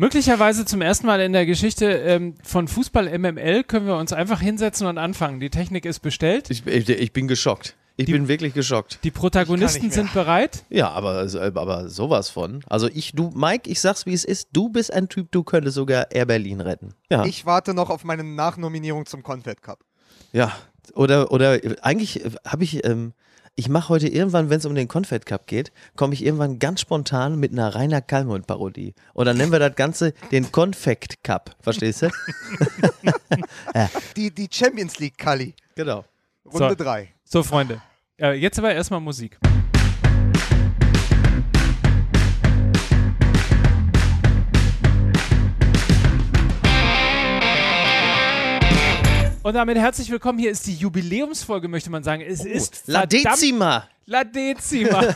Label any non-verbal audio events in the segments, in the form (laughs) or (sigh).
Möglicherweise zum ersten Mal in der Geschichte ähm, von Fußball MML können wir uns einfach hinsetzen und anfangen. Die Technik ist bestellt. Ich, ich, ich bin geschockt. Ich Die- bin wirklich geschockt. Die Protagonisten sind bereit. (laughs) Ja, aber, aber sowas von. Also ich, du, Mike, ich sag's wie es ist, du bist ein Typ, du könntest sogar Air Berlin retten. Ja. Ich warte noch auf meine Nachnominierung zum Confed Cup. Ja. Oder, oder äh, eigentlich habe ich, ähm, ich mache heute irgendwann, wenn es um den Confed Cup geht, komme ich irgendwann ganz spontan mit einer Rainer Kallmund-Parodie. Und dann nennen wir das Ganze den Confect Cup. Verstehst du? (laughs) Die, die Champions League, Kali. genau. Runde So. 3. So, Freunde. Äh, jetzt aber erstmal Musik. Und damit herzlich willkommen. Hier ist die Jubiläumsfolge, möchte man sagen. Es ist La Decima. La Decima. (laughs)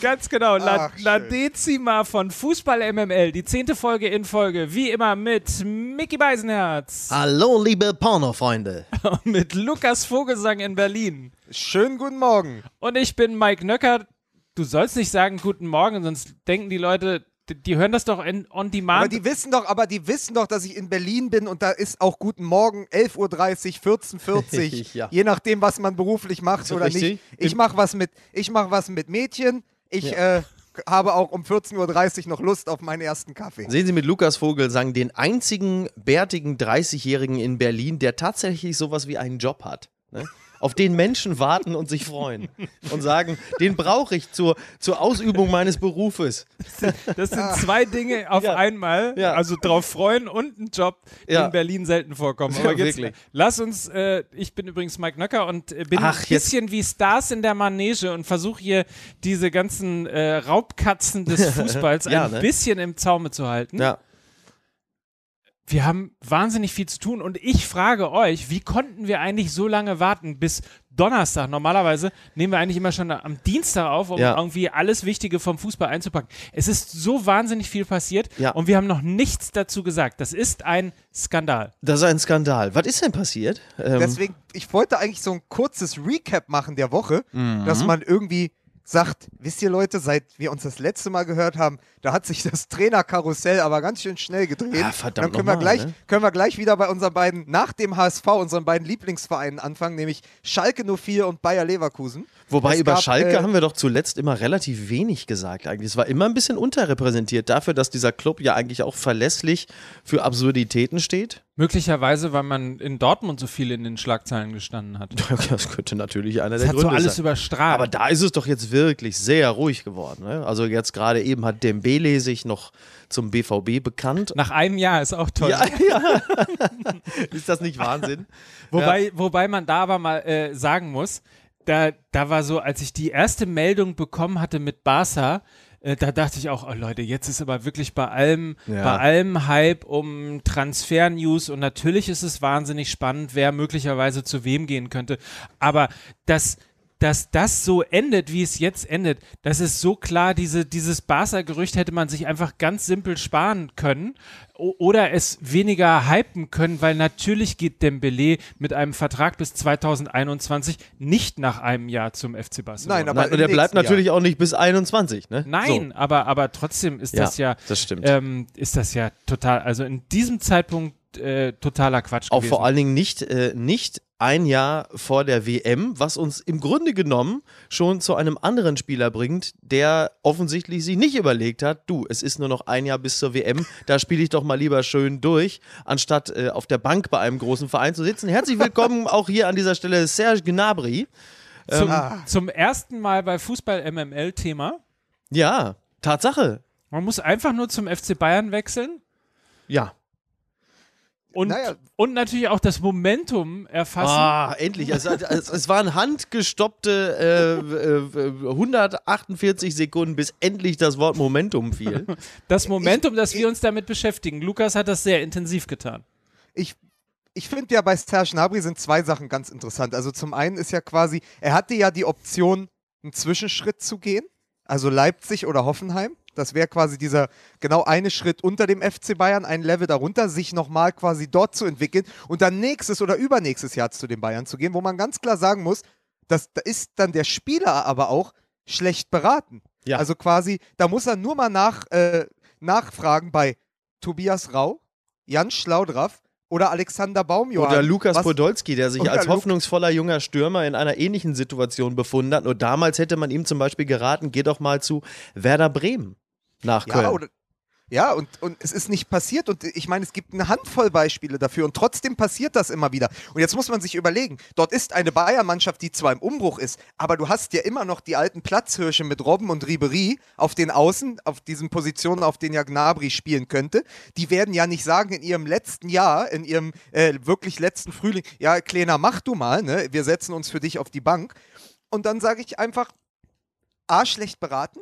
Ganz genau, La, Ach, La. Decima von Fußball MML. Die zehnte Folge in Folge, wie immer mit Mickey Beisenherz Hallo, liebe Pornofreunde. (laughs) und mit Lukas Vogelsang in Berlin. Schönen guten Morgen. Und ich bin Mike Nöcker. Du sollst nicht sagen Guten Morgen, sonst denken die Leute, die, hören das doch in, on Aber demand. die wissen doch, aber die wissen doch, dass ich in Berlin bin und da ist auch guten Morgen 11.30 Uhr, 14.40 Uhr, (laughs) Ja. je nachdem, was man beruflich macht So oder richtig. nicht. Ich mache was mit, ich mache was mit Mädchen. Ich äh, habe auch um 14.30 Uhr noch Lust auf meinen ersten Kaffee. Sehen Sie mit Lukas Vogelsang den einzigen bärtigen 30-Jährigen in Berlin, der tatsächlich sowas wie einen Job hat. Ne? Auf den Menschen warten und sich freuen und sagen, den brauche ich zur, zur Ausübung meines Berufes. das sind zwei Dinge auf Ja. einmal. Ja. Also drauf freuen und ein Job, die Ja. in Berlin selten vorkommen. Aber jetzt wirklich. lass uns, äh, ich bin übrigens Mike Nöcker und äh, bin Ach, ein jetzt- bisschen wie Stars in der Manege und versuche hier diese ganzen äh, Raubkatzen des (laughs) Fußballs ein ne? bisschen im Zaume zu halten. Ja. Wir haben wahnsinnig viel zu tun und ich frage euch, wie konnten wir eigentlich so lange warten bis Donnerstag? Normalerweise nehmen wir eigentlich immer schon am Dienstag auf, um Ja. irgendwie alles Wichtige vom Fußball einzupacken. Es ist so wahnsinnig viel passiert Ja. und wir haben noch nichts dazu gesagt. Das ist ein Skandal. Das ist ein Skandal. Was ist denn passiert? Ähm, Deswegen, ich wollte eigentlich so ein kurzes Recap machen der Woche, Mhm. dass man irgendwie sagt, wisst ihr Leute, seit wir uns das letzte Mal gehört haben, da hat sich das Trainerkarussell aber ganz schön schnell gedreht. Ja, verdammt Dann können wir, nochmal, gleich, ne? können wir gleich wieder bei unseren beiden, nach dem HSV, unseren beiden Lieblingsvereinen anfangen, nämlich Schalke 04 und Bayer Leverkusen. Wobei Es über gab, Schalke äh, haben wir doch zuletzt immer relativ wenig gesagt eigentlich. Es war immer ein bisschen unterrepräsentiert dafür, dass dieser Club ja eigentlich auch verlässlich für Absurditäten steht. Möglicherweise, weil man in Dortmund so viel in den Schlagzeilen gestanden hat. (laughs) Das könnte natürlich einer Das der hat so Gründe alles sein. überstrahlt. Aber da ist es doch jetzt wirklich sehr ruhig geworden. Ne? Also jetzt gerade eben hat Dembele sich noch zum BVB bekannt. Nach einem Jahr ist auch toll. Ja, (laughs) ja. ist das nicht Wahnsinn? (laughs) Wobei, wobei man da aber mal äh, sagen muss, da, da war so, als ich die erste Meldung bekommen hatte mit Barca, äh, da dachte ich auch, oh Leute, jetzt ist aber wirklich bei allem, Ja. bei allem Hype um Transfer-News und natürlich ist es wahnsinnig spannend, wer möglicherweise zu wem gehen könnte. Aber das dass das so endet, wie es jetzt endet, das ist so klar, diese, dieses Barca-Gerücht hätte man sich einfach ganz simpel sparen können oder es weniger hypen können, weil natürlich geht Dembele mit einem Vertrag bis 2021 nicht nach einem Jahr zum FC Barcelona. Nein, aber Nein, und der bleibt nächsten natürlich auch nicht bis 21. Ne? Nein, aber, aber trotzdem ist So. das ja, das stimmt. ähm, ist das ja total, also in diesem Zeitpunkt äh, totaler Quatsch Auch gewesen. vor allen Dingen nicht, äh, nicht ein Jahr vor der WM, was uns im Grunde genommen schon zu einem anderen Spieler bringt, der offensichtlich sich nicht überlegt hat, du, es ist nur noch ein Jahr bis zur WM, da spiele ich doch mal lieber schön durch, anstatt äh, auf der Bank bei einem großen Verein zu sitzen. Herzlich willkommen (laughs) auch hier an dieser Stelle Serge Gnabry. zum, Ah. zum ersten Mal bei Fußball-MML-Thema. Ja, Tatsache. Man muss einfach nur zum FC Bayern wechseln. Ja. Und, Naja. und natürlich auch das Momentum erfassen. Ah, endlich. Es, es, es waren handgestoppte äh, äh, 148 Sekunden, bis endlich das Wort Momentum fiel. (laughs) Das Momentum, dass wir uns damit beschäftigen. Lukas hat das sehr intensiv getan. ich, ich finde ja bei Serge Gnabry sind zwei Sachen ganz interessant. Also zum einen ist ja quasi, er hatte ja die Option, einen Zwischenschritt zu gehen, also Leipzig oder Hoffenheim. Das wäre quasi dieser genau eine Schritt unter dem FC Bayern, ein Level darunter, sich nochmal quasi dort zu entwickeln und dann nächstes oder übernächstes Jahr zu den Bayern zu gehen, wo man ganz klar sagen muss, dass, da ist dann der Spieler aber auch schlecht beraten. Ja. Also quasi, da muss er nur mal nach, äh, nachfragen bei Tobias Rau, Jan Schlaudraff oder Alexander Baumjohann. Oder Lukas was- Podolski, der sich Oder als Lu- hoffnungsvoller junger Stürmer in einer ähnlichen Situation befunden hat. Nur damals hätte man ihm zum Beispiel geraten, geh doch mal zu Werder Bremen nach Köln. Ja, oder, ja und, und es ist nicht passiert. Und ich meine, es gibt eine Handvoll Beispiele dafür. Und trotzdem passiert das immer wieder. Und jetzt muss man sich überlegen, dort ist eine Bayern-Mannschaft, die zwar im Umbruch ist, aber du hast ja immer noch die alten Platzhirsche mit Robben und Ribery auf den Außen, auf diesen Positionen, auf denen ja Gnabry spielen könnte. Die werden ja nicht sagen, in ihrem letzten Jahr, in ihrem äh, wirklich letzten Frühling, ja, Kleiner, mach du mal, ne? wir setzen uns für dich auf die Bank. Und dann sage ich einfach, A, schlecht beraten,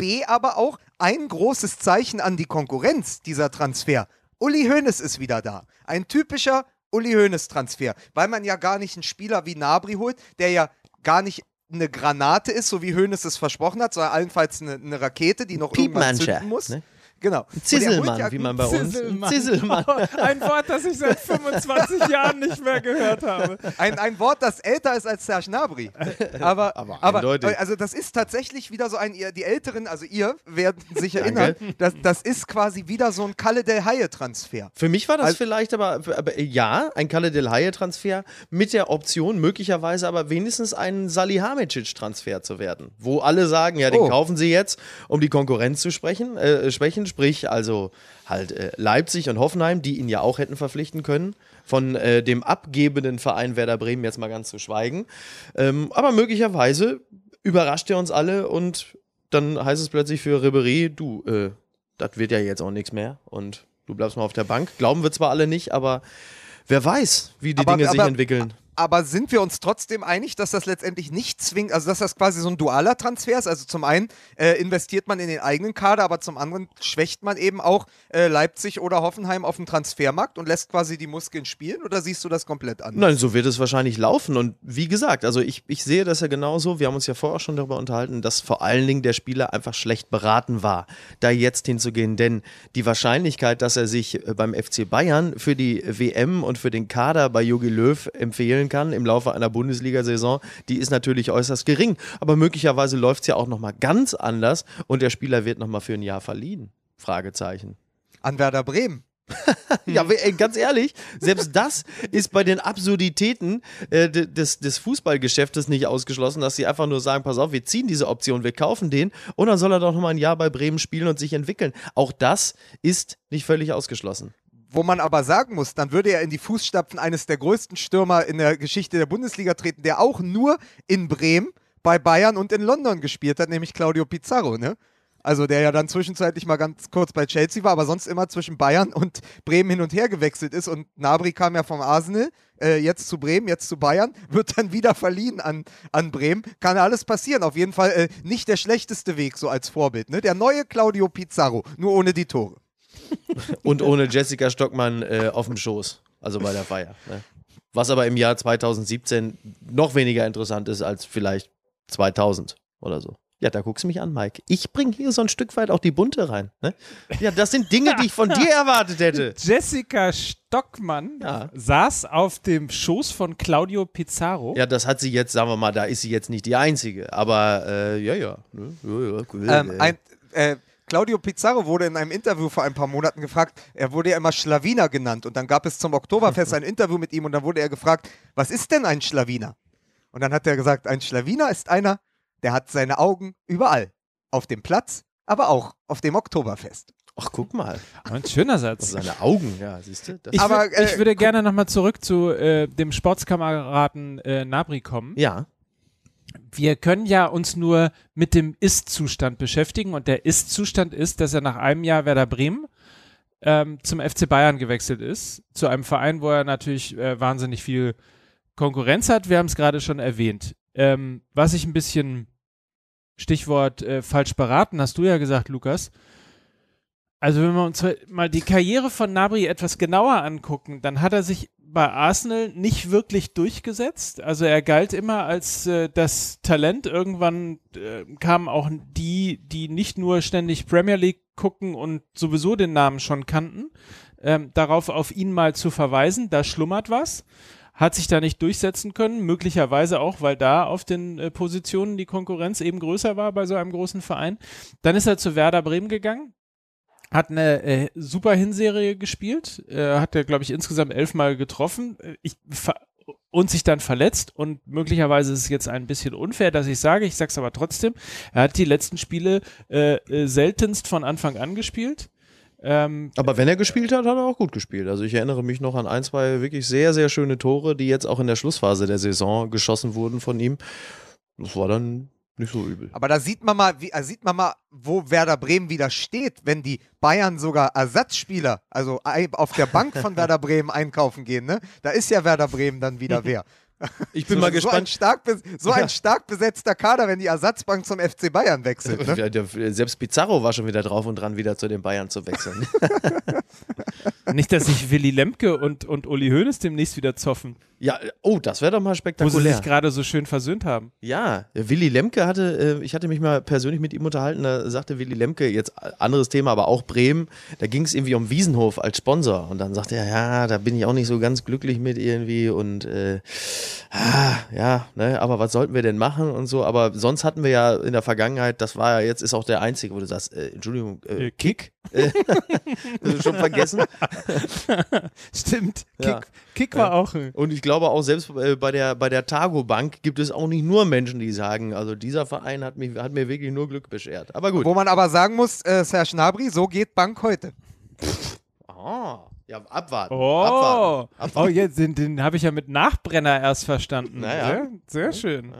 B, aber auch ein großes Zeichen an die Konkurrenz, dieser Transfer. Uli Hoeneß ist wieder da. Ein typischer Uli Hoeneß-Transfer, weil man ja gar nicht einen Spieler wie Nabri holt, der ja gar nicht eine Granate ist, so wie Hoeneß es versprochen hat, sondern allenfalls eine, eine Rakete, die noch irgendwann zünden muss. ne? Genau. Zisselmann, wie man bei uns. Zisselmann. Zisselmann. (laughs) Ein Wort, das ich seit 25 Jahren nicht mehr gehört habe. Ein, ein Wort, das älter ist als Serge Gnabry. (laughs) Aber, Aber aber, also das ist tatsächlich wieder so ein, ihr, die Älteren, also ihr werden (laughs) sich erinnern, das, das ist quasi wieder so ein Kalle del Haie-Transfer. Für mich war das Also- vielleicht aber, aber äh, ja, ein Kalle Del Haie-Transfer mit der Option, möglicherweise aber wenigstens ein Salihamidzic-Transfer zu werden. Wo alle sagen, ja, den Oh. kaufen sie jetzt, um die Konkurrenz zu sprechen, äh, schwächen, sprich also halt äh, Leipzig und Hoffenheim, die ihn ja auch hätten verpflichten können. Von äh, dem abgebenden Verein Werder Bremen jetzt mal ganz zu schweigen. Ähm, aber möglicherweise überrascht er uns alle und dann heißt es plötzlich für Ribery, du, äh, das wird ja jetzt auch nichts mehr und du bleibst mal auf der Bank. Glauben wir zwar alle nicht, aber wer weiß, wie die Aber- Dinge sich aber- entwickeln. Aber sind wir uns trotzdem einig, dass das letztendlich nicht zwingt, also dass das quasi so ein dualer Transfer ist? Also zum einen äh, investiert man in den eigenen Kader, aber zum anderen schwächt man eben auch äh, Leipzig oder Hoffenheim auf dem Transfermarkt und lässt quasi die Muskeln spielen? Oder siehst du das komplett anders? Nein, so wird es wahrscheinlich laufen. Und wie gesagt, also ich, ich sehe das ja genauso. Wir haben uns ja vorher auch schon darüber unterhalten, dass vor allen Dingen der Spieler einfach schlecht beraten war, da jetzt hinzugehen. Denn die Wahrscheinlichkeit, dass er sich äh, beim FC Bayern für die WM und für den Kader bei Jogi Löw empfehlen kann im Laufe einer Bundesliga-Saison, die ist natürlich äußerst gering. Aber möglicherweise läuft es ja auch nochmal ganz anders und der Spieler wird nochmal für ein Jahr verliehen. Fragezeichen. An Werder Bremen. (laughs) Ja, ganz ehrlich, selbst das ist bei den Absurditäten äh, de- des, des Fußballgeschäftes nicht ausgeschlossen, dass sie einfach nur sagen, pass auf, wir ziehen diese Option, wir kaufen den und dann soll er doch nochmal ein Jahr bei Bremen spielen und sich entwickeln. Auch das ist nicht völlig ausgeschlossen. Wo man aber sagen muss, dann würde er in die Fußstapfen eines der größten Stürmer in der Geschichte der Bundesliga treten, der auch nur in Bremen, bei Bayern und in London gespielt hat, nämlich Claudio Pizarro, ne? Also der ja dann zwischenzeitlich mal ganz kurz bei Chelsea war, aber sonst immer zwischen Bayern und Bremen hin und her gewechselt ist. Und Nabri kam ja vom Arsenal, äh, jetzt zu Bremen, jetzt zu Bayern, (laughs) wird dann wieder verliehen an, an Bremen. Kann alles passieren. Auf jeden Fall äh, nicht der schlechteste Weg so als Vorbild. Ne? Der neue Claudio Pizarro, nur ohne die Tore. Und ohne Jessica Stockmann äh, auf dem Schoß, also bei der Feier. Ne? Was aber im Jahr 2017 noch weniger interessant ist als vielleicht 2000 oder so. Ja, da guckst du mich an, Mike. Ich bringe hier so ein Stück weit auch die Bunte rein. Ne? Ja, das sind Dinge, die ich von dir erwartet hätte. (laughs) Jessica Stockmann Ja. saß auf dem Schoß von Claudio Pizarro. Ja, das hat sie jetzt, sagen wir mal, da ist sie jetzt nicht die Einzige. Aber äh, ja, ja. Ne? ja, ja cool. Ähm, ein, äh, Claudio Pizarro wurde in einem Interview vor ein paar Monaten gefragt, er wurde ja immer Schlawiner genannt und dann gab es zum Oktoberfest ein (laughs) Interview mit ihm und dann wurde er gefragt, was ist denn ein Schlawiner? Und dann hat er gesagt, ein Schlawiner ist einer, der hat seine Augen überall. Auf dem Platz, aber auch auf dem Oktoberfest. Ach, guck mal. Ein schöner Satz. (laughs) Seine Augen, ja, siehst du? Das- Ich, Aber, würd, äh, ich würde gerne nochmal zurück zu äh, dem Sportskameraden äh, Nabri kommen. ja. Wir können ja uns nur mit dem Ist-Zustand beschäftigen und der Ist-Zustand ist, dass er nach einem Jahr Werder Bremen ähm, zum FC Bayern gewechselt ist, zu einem Verein, wo er natürlich äh, wahnsinnig viel Konkurrenz hat. Wir haben es gerade schon erwähnt. Ähm, was ich ein bisschen Stichwort äh, falsch beraten, hast du ja gesagt, Lukas. Also wenn wir uns mal die Karriere von Nabri etwas genauer angucken, dann hat er sich bei Arsenal nicht wirklich durchgesetzt. Also er galt immer als äh, das Talent. Irgendwann äh, kamen auch die, die nicht nur ständig Premier League gucken und sowieso den Namen schon kannten, ähm, darauf auf ihn mal zu verweisen. Da schlummert was. hat sich da nicht durchsetzen können, möglicherweise auch, weil da auf den äh, Positionen die Konkurrenz eben größer war bei so einem großen Verein. Dann ist er zu Werder Bremen gegangen, hat eine äh, super Hinserie gespielt, äh, hat er, glaube ich, insgesamt elfmal getroffen. Äh, Ich und sich dann verletzt und möglicherweise ist es jetzt ein bisschen unfair, dass ich sage, ich sage es aber trotzdem, er hat die letzten Spiele äh, äh, seltenst von Anfang an gespielt. Ähm, Aber wenn er gespielt hat, hat er auch gut gespielt. Also ich erinnere mich noch an ein, zwei wirklich sehr, sehr schöne Tore, die jetzt auch in der Schlussphase der Saison geschossen wurden von ihm. Das war dann nicht so übel. Aber da sieht man mal, wie, äh, sieht man mal, wo Werder Bremen wieder steht, wenn die Bayern sogar Ersatzspieler, also auf der Bank von (laughs) Werder Bremen einkaufen gehen, ne? Da ist ja Werder Bremen dann wieder (laughs) wer. Ich bin so, mal So ein, gespannt. stark, bes- so ein Ja. stark besetzter Kader, wenn die Ersatzbank zum FC Bayern wechselt. Ne? Ja, der- Selbst Pizarro war schon wieder drauf und dran, wieder zu den Bayern zu wechseln. (laughs) nicht, dass sich Willy Lemke und, und Uli Hoeneß demnächst wieder zoffen, ja, oh, das wäre doch mal wo sie spektakulär. sich gerade so schön versöhnt haben. Ja, Willy Lemke hatte, äh, ich hatte mich mal persönlich mit ihm unterhalten, da sagte Willy Lemke, jetzt anderes Thema, aber auch Bremen, da ging es irgendwie um Wiesenhof als Sponsor und dann sagte er, ja, da bin ich auch nicht so ganz glücklich mit irgendwie und äh, ah, ja, ne, aber was sollten wir denn machen und so, aber sonst hatten wir ja in der Vergangenheit, das war ja jetzt, ist auch der einzige, wo du sagst, äh, Entschuldigung, äh, Äh, Kick? (laughs) schon vergessen (laughs) Stimmt. Kick, Ja. Kick war auch ein. und ich glaube auch selbst äh, bei der, bei der Targo Bank gibt es auch nicht nur Menschen, die sagen, also dieser Verein hat, mich, hat mir wirklich nur Glück beschert, aber gut. Wo man aber sagen muss, äh, Serge Gnabry, so geht Bank heute. Ah, ja, abwarten. Oh, abwarten. oh abwarten. jetzt, den, den habe ich ja mit Nachbrenner erst verstanden. Naja. Sehr, sehr schön.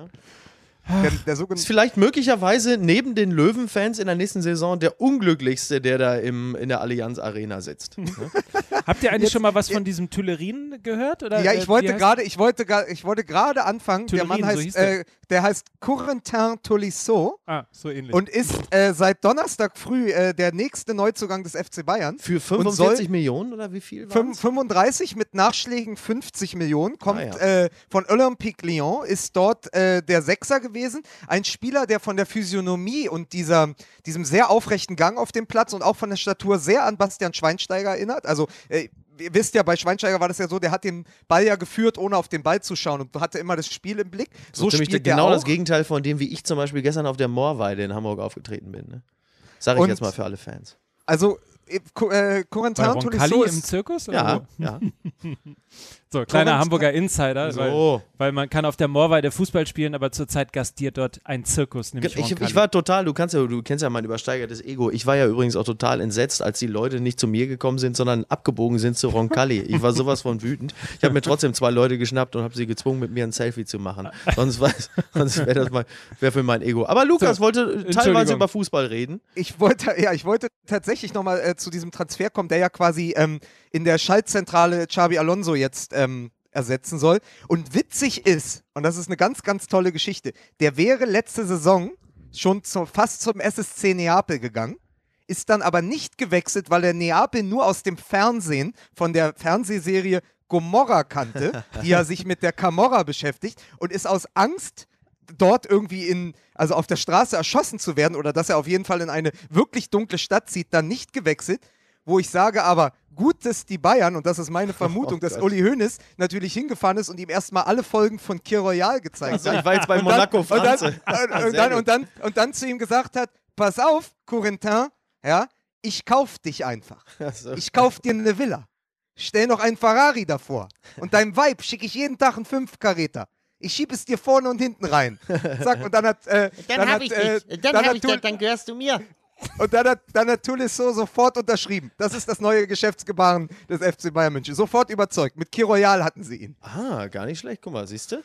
Der, der Ist vielleicht möglicherweise neben den Löwenfans in der nächsten Saison der unglücklichste, der da im, in der Allianz Arena sitzt. (laughs) Habt ihr eigentlich Jetzt- schon mal was von diesem Tuilerin gehört? Oder, Ja, äh, ich wie wollte heißt- gerade, ich wollte ich wollte gerade anfangen. der Mann so heißt, hieß der. äh, der heißt Corentin Tolisso Ah, so ähnlich. und ist äh, seit Donnerstag früh äh, der nächste Neuzugang des FC Bayern. Für soll- 45 Millionen oder wie viel? Fünf- waren's? 35 mit Nachschlägen 50 Millionen, kommt Ah, ja. äh, von Olympique Lyon, ist dort äh, der Sechser gewesen. Ein Spieler, der von der Physiognomie und dieser, diesem sehr aufrechten Gang auf dem Platz und auch von der Statur sehr an Bastian Schweinsteiger erinnert. Also, äh, ihr wisst ja, bei Schweinsteiger war das ja so, der hat den Ball ja geführt, ohne auf den Ball zu schauen und hatte immer das Spiel im Blick. So Ziemlich spielt genau der das auch. Gegenteil von dem, wie ich zum Beispiel gestern auf der Moorweide in Hamburg aufgetreten bin. Ne? Sag ich Und- jetzt mal für alle Fans. Also, äh, äh, Corentin Tolisso im Zirkus? Oder Ja, wo? ja. (laughs) So, kleiner Hamburger Insider, weil, So. weil man kann auf der Moorweide Fußball spielen, aber zurzeit gastiert dort ein Zirkus, nämlich Ich, Roncalli. ich war total, du kannst ja, du kennst ja mein übersteigertes Ego. Ich war ja übrigens auch total entsetzt, als die Leute nicht zu mir gekommen sind, sondern abgebogen sind zu Roncalli. (laughs) Ich war sowas von wütend. Ich habe mir trotzdem zwei Leute geschnappt und habe sie gezwungen, mit mir ein Selfie zu machen. Sonst, (laughs) sonst wäre das mal wär für mein Ego. Aber Lukas So, wollte teilweise über Fußball reden. Ich wollte, ja, ich wollte tatsächlich nochmal äh, zu diesem Transfer kommen, der ja quasi ähm, in der Schaltzentrale Xabi Alonso jetzt ähm, ersetzen soll. Und witzig ist, und das ist eine ganz, ganz tolle Geschichte, der wäre letzte Saison schon zu, fast zum SSC Neapel gegangen, ist dann aber nicht gewechselt, weil er Neapel nur aus dem Fernsehen von der Fernsehserie Gomorra kannte, (laughs) die ja sich mit der Camorra beschäftigt und ist aus Angst dort irgendwie in, also auf der Straße erschossen zu werden oder dass er auf jeden Fall in eine wirklich dunkle Stadt zieht, dann nicht gewechselt. Wo ich sage aber, gut, dass die Bayern, und das ist meine (laughs) Vermutung, Oh dass Gott. Uli Hoeneß natürlich hingefahren ist und ihm erstmal alle Folgen von Kir Royal gezeigt Also hat. ich war jetzt bei Und dann- Monaco und dann, und, und, Sehr dann, und, dann, und dann zu ihm gesagt hat, pass auf, Corentin, ja, ich kauf dich einfach. (laughs) Also, Ich kauf dir eine Villa. Stell noch einen Ferrari davor. Und deinem Weib schicke ich jeden Tag einen Fünfkaräter. Ich schieb es dir vorne und hinten rein. Zack, und dann hat. Äh, (laughs) Dann, hat, hab ich äh, dich. Dann, dann hab ich dich, dann gehörst du mir. (laughs) Und dann hat, dann hat Tolisso sofort unterschrieben. Das ist das neue Geschäftsgebaren des FC Bayern München. Sofort überzeugt. Mit Kiroyal hatten sie ihn. ah, gar nicht schlecht. Guck mal, siehst du?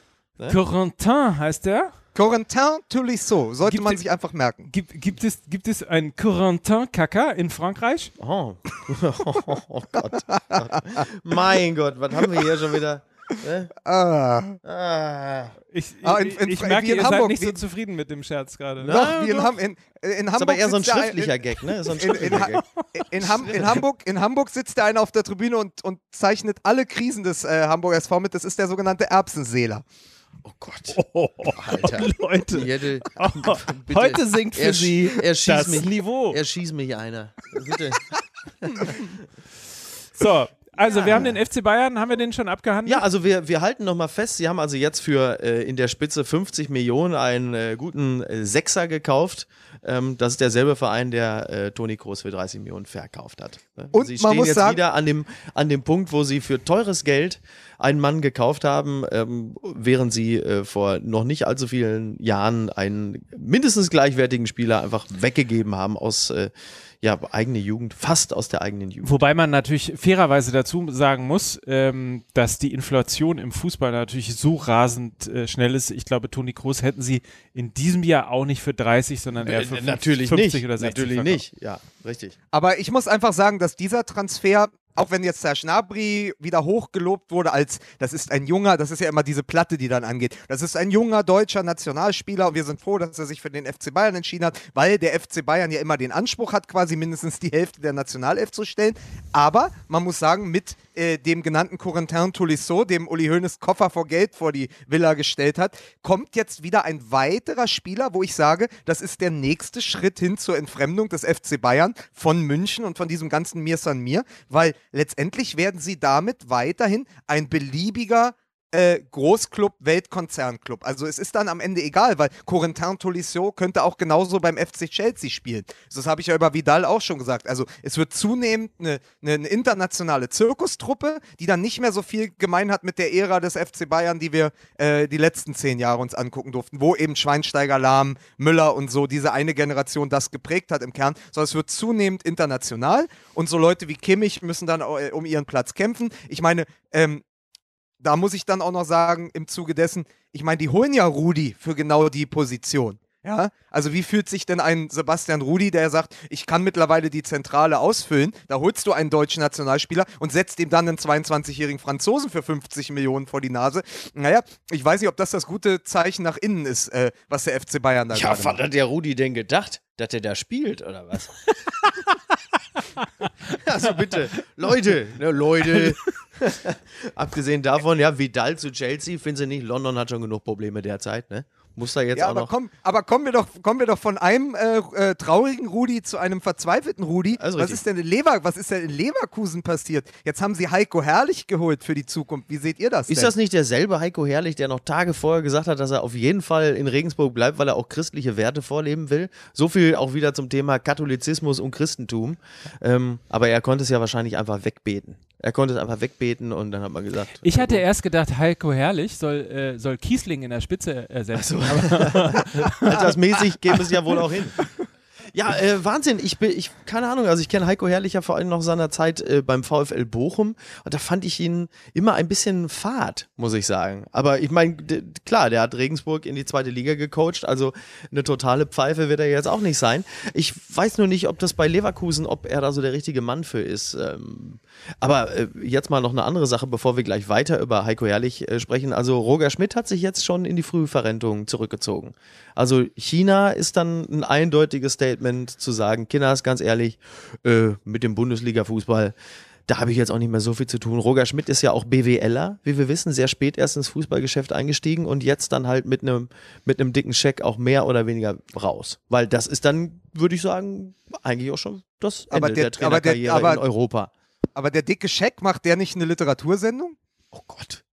Corentin heißt der. Corentin Tolisso. Sollte Gibt man es- sich einfach merken. Gibt, gibt, es, gibt es ein Corentin Kaka in Frankreich? Oh. (laughs) oh Gott. mein Gott, was haben wir hier schon wieder? Ne? Ah. Ah. Ich, Ah, in- ich, in ich merke, ihr seid Hamburg, nicht so zufrieden mit dem Scherz gerade. ne? Doch, wie in. Ham in, in Hamburg. Ist aber eher so ein schriftlicher Gag, ne? So ein in, in, schriftlicher Gag. in, in, Ham in, Hamburg, in Hamburg sitzt der einer auf der Tribüne und, und zeichnet alle Krisen des äh, Hamburger SV mit. Das ist der sogenannte Erbsenseeler. Oh Gott. Alter. (laughs) Leute, Jede, (laughs) bitte. heute singt für Er Sie er schießt das mich. Niveau. Er schießt mich einer. Bitte. (laughs) So, Also, wir haben den FC Bayern, haben wir den schon abgehandelt? Ja, also wir, wir halten nochmal fest, sie haben also jetzt für äh, in der Spitze 50 Millionen einen äh, guten äh, Sechser gekauft. Ähm, das ist derselbe Verein, der äh, Toni Kroos für 30 Millionen verkauft hat. Ne? Und sie man stehen muss jetzt sagen- wieder an dem, an dem Punkt, wo sie für teures Geld einen Mann gekauft haben, ähm, während sie äh, vor noch nicht allzu vielen Jahren einen mindestens gleichwertigen Spieler einfach weggegeben haben aus äh, ja, eigene Jugend, fast aus der eigenen Jugend. Wobei man natürlich fairerweise dazu sagen muss, ähm, dass die Inflation im Fußball natürlich so rasend äh, schnell ist. Ich glaube, Toni Kroos hätten sie in diesem Jahr auch nicht für 30, sondern eher für Äh, natürlich 50 nicht, oder 60 natürlich verkauft. nicht, ja, richtig. Aber ich muss einfach sagen, dass dieser Transfer, auch wenn jetzt Serge Gnabry wieder hochgelobt wurde als, das ist ein junger, das ist ja immer diese Platte, die dann angeht, das ist ein junger deutscher Nationalspieler und wir sind froh, dass er sich für den FC Bayern entschieden hat, weil der FC Bayern ja immer den Anspruch hat, quasi mindestens die Hälfte der Nationalelf zu stellen. Aber man muss sagen, mit äh, dem genannten Corentin Tolisso, dem Uli Hoeneß Koffer vor Geld vor die Villa gestellt hat, kommt jetzt wieder ein weiterer Spieler, wo ich sage, das ist der nächste Schritt hin zur Entfremdung des FC Bayern von München und von diesem ganzen Mir San Mir, weil letztendlich werden sie damit weiterhin ein beliebiger äh, Großclub, Weltkonzernclub. Also es ist dann am Ende egal, weil Corentin Tolisso könnte auch genauso beim FC Chelsea spielen. Das habe ich ja über Vidal auch schon gesagt. Also es wird zunehmend eine, eine, internationale Zirkustruppe, die dann nicht mehr so viel gemein hat mit der Ära des FC Bayern, die wir äh, die letzten zehn Jahre uns angucken durften, wo eben Schweinsteiger, Lahm, Müller und so diese eine Generation das geprägt hat im Kern, sondern es wird zunehmend international und so Leute wie Kimmich müssen dann äh, um ihren Platz kämpfen. Ich meine, ähm, da muss ich dann auch noch sagen, im Zuge dessen, ich meine, die holen ja Rudi für genau die Position. Ja, also wie fühlt sich denn ein Sebastian Rudi, der sagt, ich kann mittlerweile die Zentrale ausfüllen, da holst du einen deutschen Nationalspieler und setzt ihm dann einen 22-jährigen Franzosen für 50 Millionen vor die Nase. Naja, ich weiß nicht, ob das das gute Zeichen nach innen ist, äh, was der FC Bayern da Ja, gerade was macht. hat der Rudi denn gedacht? Dass der da spielt, oder was? (laughs) also bitte, Leute, ne, Leute. (laughs) (laughs) Abgesehen davon, ja, Vidal zu Chelsea, finden Sie nicht, London hat schon genug Probleme derzeit, ne? Muss da jetzt Ja, auch aber, noch. komm, aber kommen, wir doch, kommen wir doch von einem äh, äh, traurigen Rudi zu einem verzweifelten Rudi. Also was, richtig. ist denn in Lever, was ist denn in Leverkusen passiert? Jetzt haben sie Heiko Herrlich geholt für die Zukunft. Wie seht ihr das Ist denn? das nicht derselbe Heiko Herrlich, der noch Tage vorher gesagt hat, dass er auf jeden Fall in Regensburg bleibt, weil er auch christliche Werte vorleben will? So viel auch wieder zum Thema Katholizismus und Christentum. Ähm, aber er konnte es ja wahrscheinlich einfach wegbeten. Er konnte es einfach wegbeten und dann hat man gesagt. Ich hatte erst gedacht, Heiko Herrlich soll, äh, soll Kiesling in der Spitze ersetzen. Altersmäßig (laughs) geben es ja wohl auch hin. Ja, äh, Wahnsinn. Ich bin, ich, keine Ahnung, also ich kenne Heiko Herrlich ja vor allem noch seiner Zeit äh, beim VfL Bochum und da fand ich ihn immer ein bisschen fad, muss ich sagen. Aber ich meine, klar, der hat Regensburg in die zweite Liga gecoacht, also eine totale Pfeife wird er jetzt auch nicht sein. Ich weiß nur nicht, ob das bei Leverkusen, ob er da so der richtige Mann für ist. Ähm, aber äh, jetzt mal noch eine andere Sache, bevor wir gleich weiter über Heiko Herrlich äh, sprechen. Also Roger Schmidt hat sich jetzt schon in die Frühverrentung zurückgezogen. Also China ist dann ein eindeutiges Statement zu sagen, Kinders, ganz ehrlich, äh, mit dem Bundesliga-Fußball, da habe ich jetzt auch nicht mehr so viel zu tun. Roger Schmidt ist ja auch BWLer, wie wir wissen, sehr spät erst ins Fußballgeschäft eingestiegen und jetzt dann halt mit einem mit einem dicken Scheck auch mehr oder weniger raus. Weil das ist dann, würde ich sagen, eigentlich auch schon das Ende Aber der- der, aber der- Trainerkarriere aber- in Europa. Aber der dicke Scheck, macht der nicht eine Literatursendung? Oh Gott.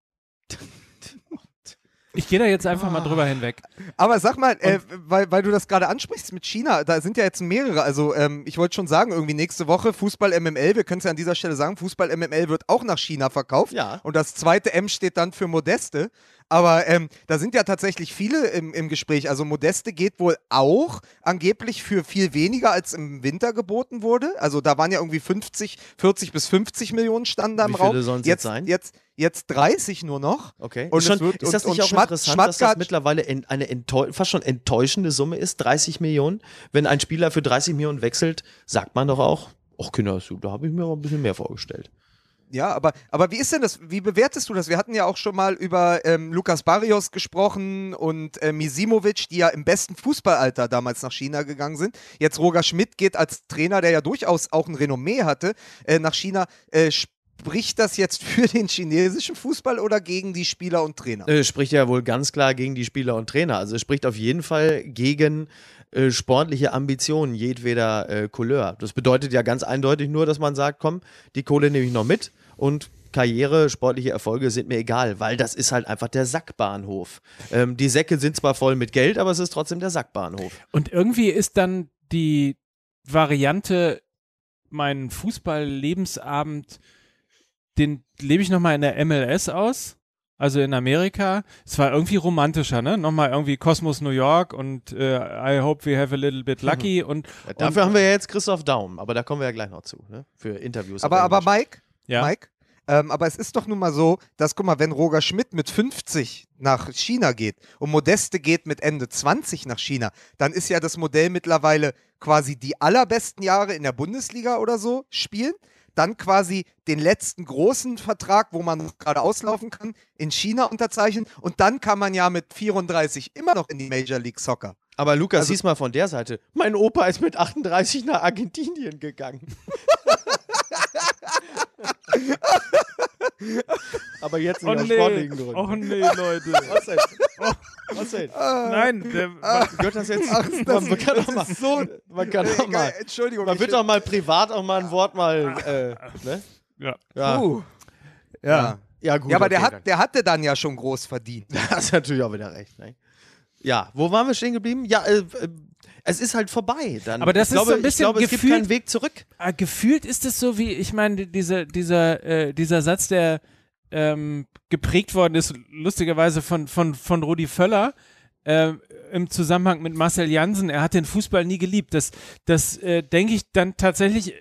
Ich gehe da jetzt einfach mal drüber hinweg. Aber sag mal, äh, weil, weil du das gerade ansprichst mit China, da sind ja jetzt mehrere. Also ähm, ich wollte schon sagen, irgendwie nächste Woche Fußball MML, wir können es ja an dieser Stelle sagen, Fußball MML wird auch nach China verkauft. Ja. Und das zweite M steht dann für Modeste. Aber ähm, da sind ja tatsächlich viele im, im Gespräch. Also Modeste geht wohl auch angeblich für viel weniger als im Winter geboten wurde. Also da waren ja irgendwie 50, 40 bis 50 Millionen standen da im Wie viele Raum. sollen's jetzt jetzt sein? Jetzt, jetzt 30 nur noch. Okay. Und ist, schon, wird- ist das und- nicht und auch Schmat- interessant, dass das mittlerweile eine fast schon enttäuschende Summe ist? 30 Millionen? Wenn ein Spieler für 30 Millionen wechselt, sagt man doch auch, ach Kinder, da habe ich mir auch ein bisschen mehr vorgestellt. Ja, aber, aber wie ist denn das? Wie bewertest du das? Wir hatten ja auch schon mal über ähm, Lukas Barrios gesprochen und äh, Misimovic, die ja im besten Fußballalter damals nach China gegangen sind. Jetzt Roger Schmidt geht als Trainer, der ja durchaus auch ein Renommee hatte, äh, nach China. Äh, spricht das jetzt für den chinesischen Fußball oder gegen die Spieler und Trainer? Äh, spricht ja wohl ganz klar gegen die Spieler und Trainer. Also es spricht auf jeden Fall gegen äh, sportliche Ambitionen jedweder äh, Couleur. Das bedeutet ja ganz eindeutig nur, dass man sagt, komm, die Kohle nehme ich noch mit und Karriere, sportliche Erfolge sind mir egal, weil das ist halt einfach der Sackbahnhof. Ähm, die Säcke sind zwar voll mit Geld, aber es ist trotzdem der Sackbahnhof. Und irgendwie ist dann die Variante, meinen Fußball-Lebensabend, den lebe ich nochmal in der MLS aus also in Amerika. Es war irgendwie romantischer, ne? Nochmal irgendwie Kosmos New York und äh, I hope we have a little bit lucky. (laughs) Und, Ja, dafür haben wir ja jetzt Christoph Daum, aber da kommen wir ja gleich noch zu, ne? Für Interviews. Aber, aber. Mike, ja. Mike, ähm, aber es ist doch nun mal so, dass, guck mal, wenn Roger Schmidt mit 50 nach China geht und Modeste geht mit Ende 20 nach China, dann ist ja das Modell mittlerweile quasi die allerbesten Jahre in der Bundesliga oder so spielen. Dann quasi den letzten großen Vertrag, wo man gerade auslaufen kann, in China unterzeichnen. Und dann kann man ja mit 34 immer noch in die Major League Soccer. aber Lukas, also- sieh's mal von der Seite. Mein Opa ist mit 38 nach Argentinien gegangen. (laughs) aber jetzt nicht Oh nee, sportlichen Gründen. oh nee, Leute. Was denn? Was denn? Nein, der, Gehört das jetzt? Ach, das, man kann das doch mal. ist so. Man kann doch mal. Entschuldigung. Man wird doch mal privat auch mal ein Wort mal. Äh, ne? ja. Ja. Puh. ja. Ja, gut. Ja, aber der, okay, hat, der hatte dann ja schon groß verdient. (laughs) dann. Da hast du natürlich auch wieder recht. Ne? Ja, wo waren wir stehen geblieben? Ja, äh, äh, es ist halt vorbei. Dann. Aber das ich ist glaube, so ein bisschen ich glaube, es gibt gefühlt- keinen Weg zurück. Ah, gefühlt ist es so wie, ich meine, dieser, dieser, äh, dieser Satz, der ähm, geprägt worden ist, lustigerweise von, von, von Rudi Völler, äh, im Zusammenhang mit Marcel Jansen, er hat den Fußball nie geliebt. Das, das äh, denke ich dann tatsächlich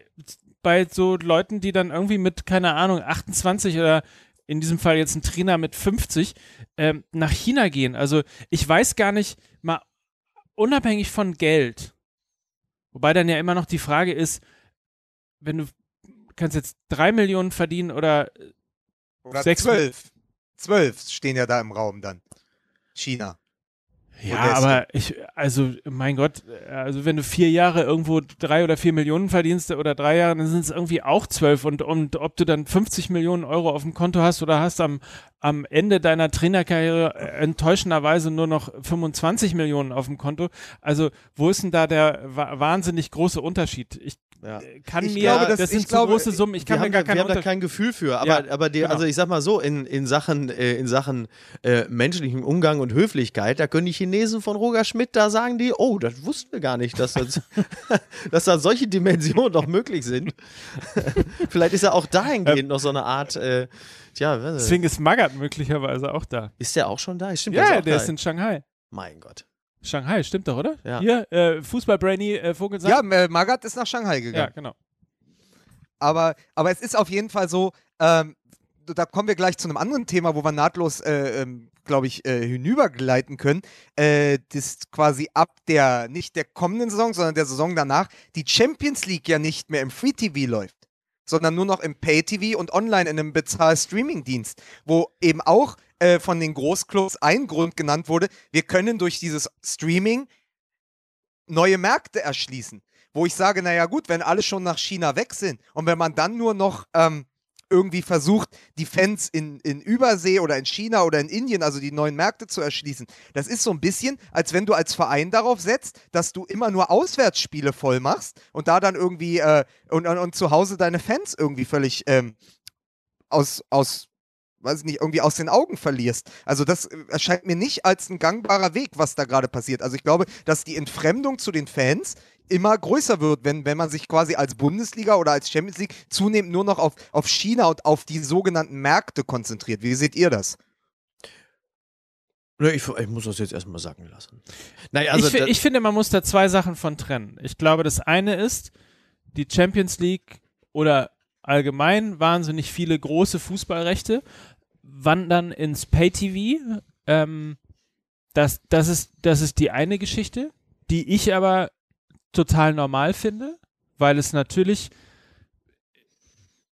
bei so Leuten, die dann irgendwie mit, keine Ahnung, 28 oder in diesem Fall jetzt ein Trainer mit 50 ähm, nach China gehen. Also ich weiß gar nicht, mal unabhängig von Geld, wobei dann ja immer noch die Frage ist, wenn du kannst jetzt drei Millionen verdienen oder Oder Sechs- zwölf. Zwölf stehen ja da im Raum dann. China. Ja, aber ich, also, mein Gott, also wenn du vier Jahre irgendwo drei oder vier Millionen verdienst oder drei Jahre, dann sind es irgendwie auch zwölf und, und ob du dann 50 Millionen Euro auf dem Konto hast oder hast am, am Ende deiner Trainerkarriere äh, enttäuschenderweise nur noch 25 Millionen auf dem Konto. Also, wo ist denn da der wa wahnsinnig große Unterschied? Ich Ja. äh, kann Ich mir, glaube, das, dass- sind ich zu glaube, große Summen, ich kann mir gar da, keinen wir haben da kein Gefühl für, aber, Ja, aber die, genau. also ich sag mal so, in, in Sachen, äh, in Sachen äh, menschlichem Umgang und Höflichkeit, da können die Chinesen von Roger Schmidt, da sagen die, oh, das wussten wir gar nicht, dass, das, (laughs) dass da solche Dimensionen noch möglich sind. (laughs) Vielleicht ist ja auch dahingehend noch so eine Art, äh, tja, ist, Deswegen ist Magath möglicherweise auch da. ist der auch schon da? Stimmt, Ja, der da. ist in Shanghai. Mein Gott. Shanghai, stimmt doch, oder? Ja. Hier, äh, Fußball-Brainy äh, Vogelsang. Ja, äh, Magath ist nach Shanghai ja, gegangen. genau. Aber, aber es ist auf jeden Fall so, ähm, da kommen wir gleich zu einem anderen Thema, wo wir nahtlos, äh, ähm, glaube ich, äh, hinübergleiten können. Äh, das quasi ab der, nicht der kommenden Saison, sondern der Saison danach, die Champions League ja nicht mehr im Free TV läuft, sondern nur noch im Pay TV und online in einem Bezahl-Streaming-Dienst, wo eben auch äh, von den Großclubs ein Grund genannt wurde, wir können durch dieses Streaming neue Märkte erschließen. Wo ich sage, naja gut, wenn alle schon nach China weg sind und wenn man dann nur noch ähm, irgendwie versucht, die Fans in, in Übersee oder in China oder in Indien, also die neuen Märkte zu erschließen, das ist so ein bisschen, als wenn du als Verein darauf setzt, dass du immer nur Auswärtsspiele voll machst und da dann irgendwie äh, und, und, und zu Hause deine Fans irgendwie völlig ähm, aus, aus weiß ich nicht, irgendwie aus den Augen verlierst. Also das äh, erscheint mir nicht als ein gangbarer Weg, was da gerade passiert. Also ich glaube, dass die Entfremdung zu den Fans immer größer wird, wenn, wenn man sich quasi als Bundesliga oder als Champions League zunehmend nur noch auf, auf China und auf die sogenannten Märkte konzentriert. Wie seht ihr das? Ich, ich muss das jetzt erstmal sagen lassen. Naja, also ich, ich finde, man muss da zwei Sachen von trennen. Ich glaube, das eine ist, die Champions League oder allgemein wahnsinnig viele große Fußballrechte wandern ins Pay-TV. Ähm, das, das, ist, das ist die eine Geschichte, die ich aber total normal finde, weil es natürlich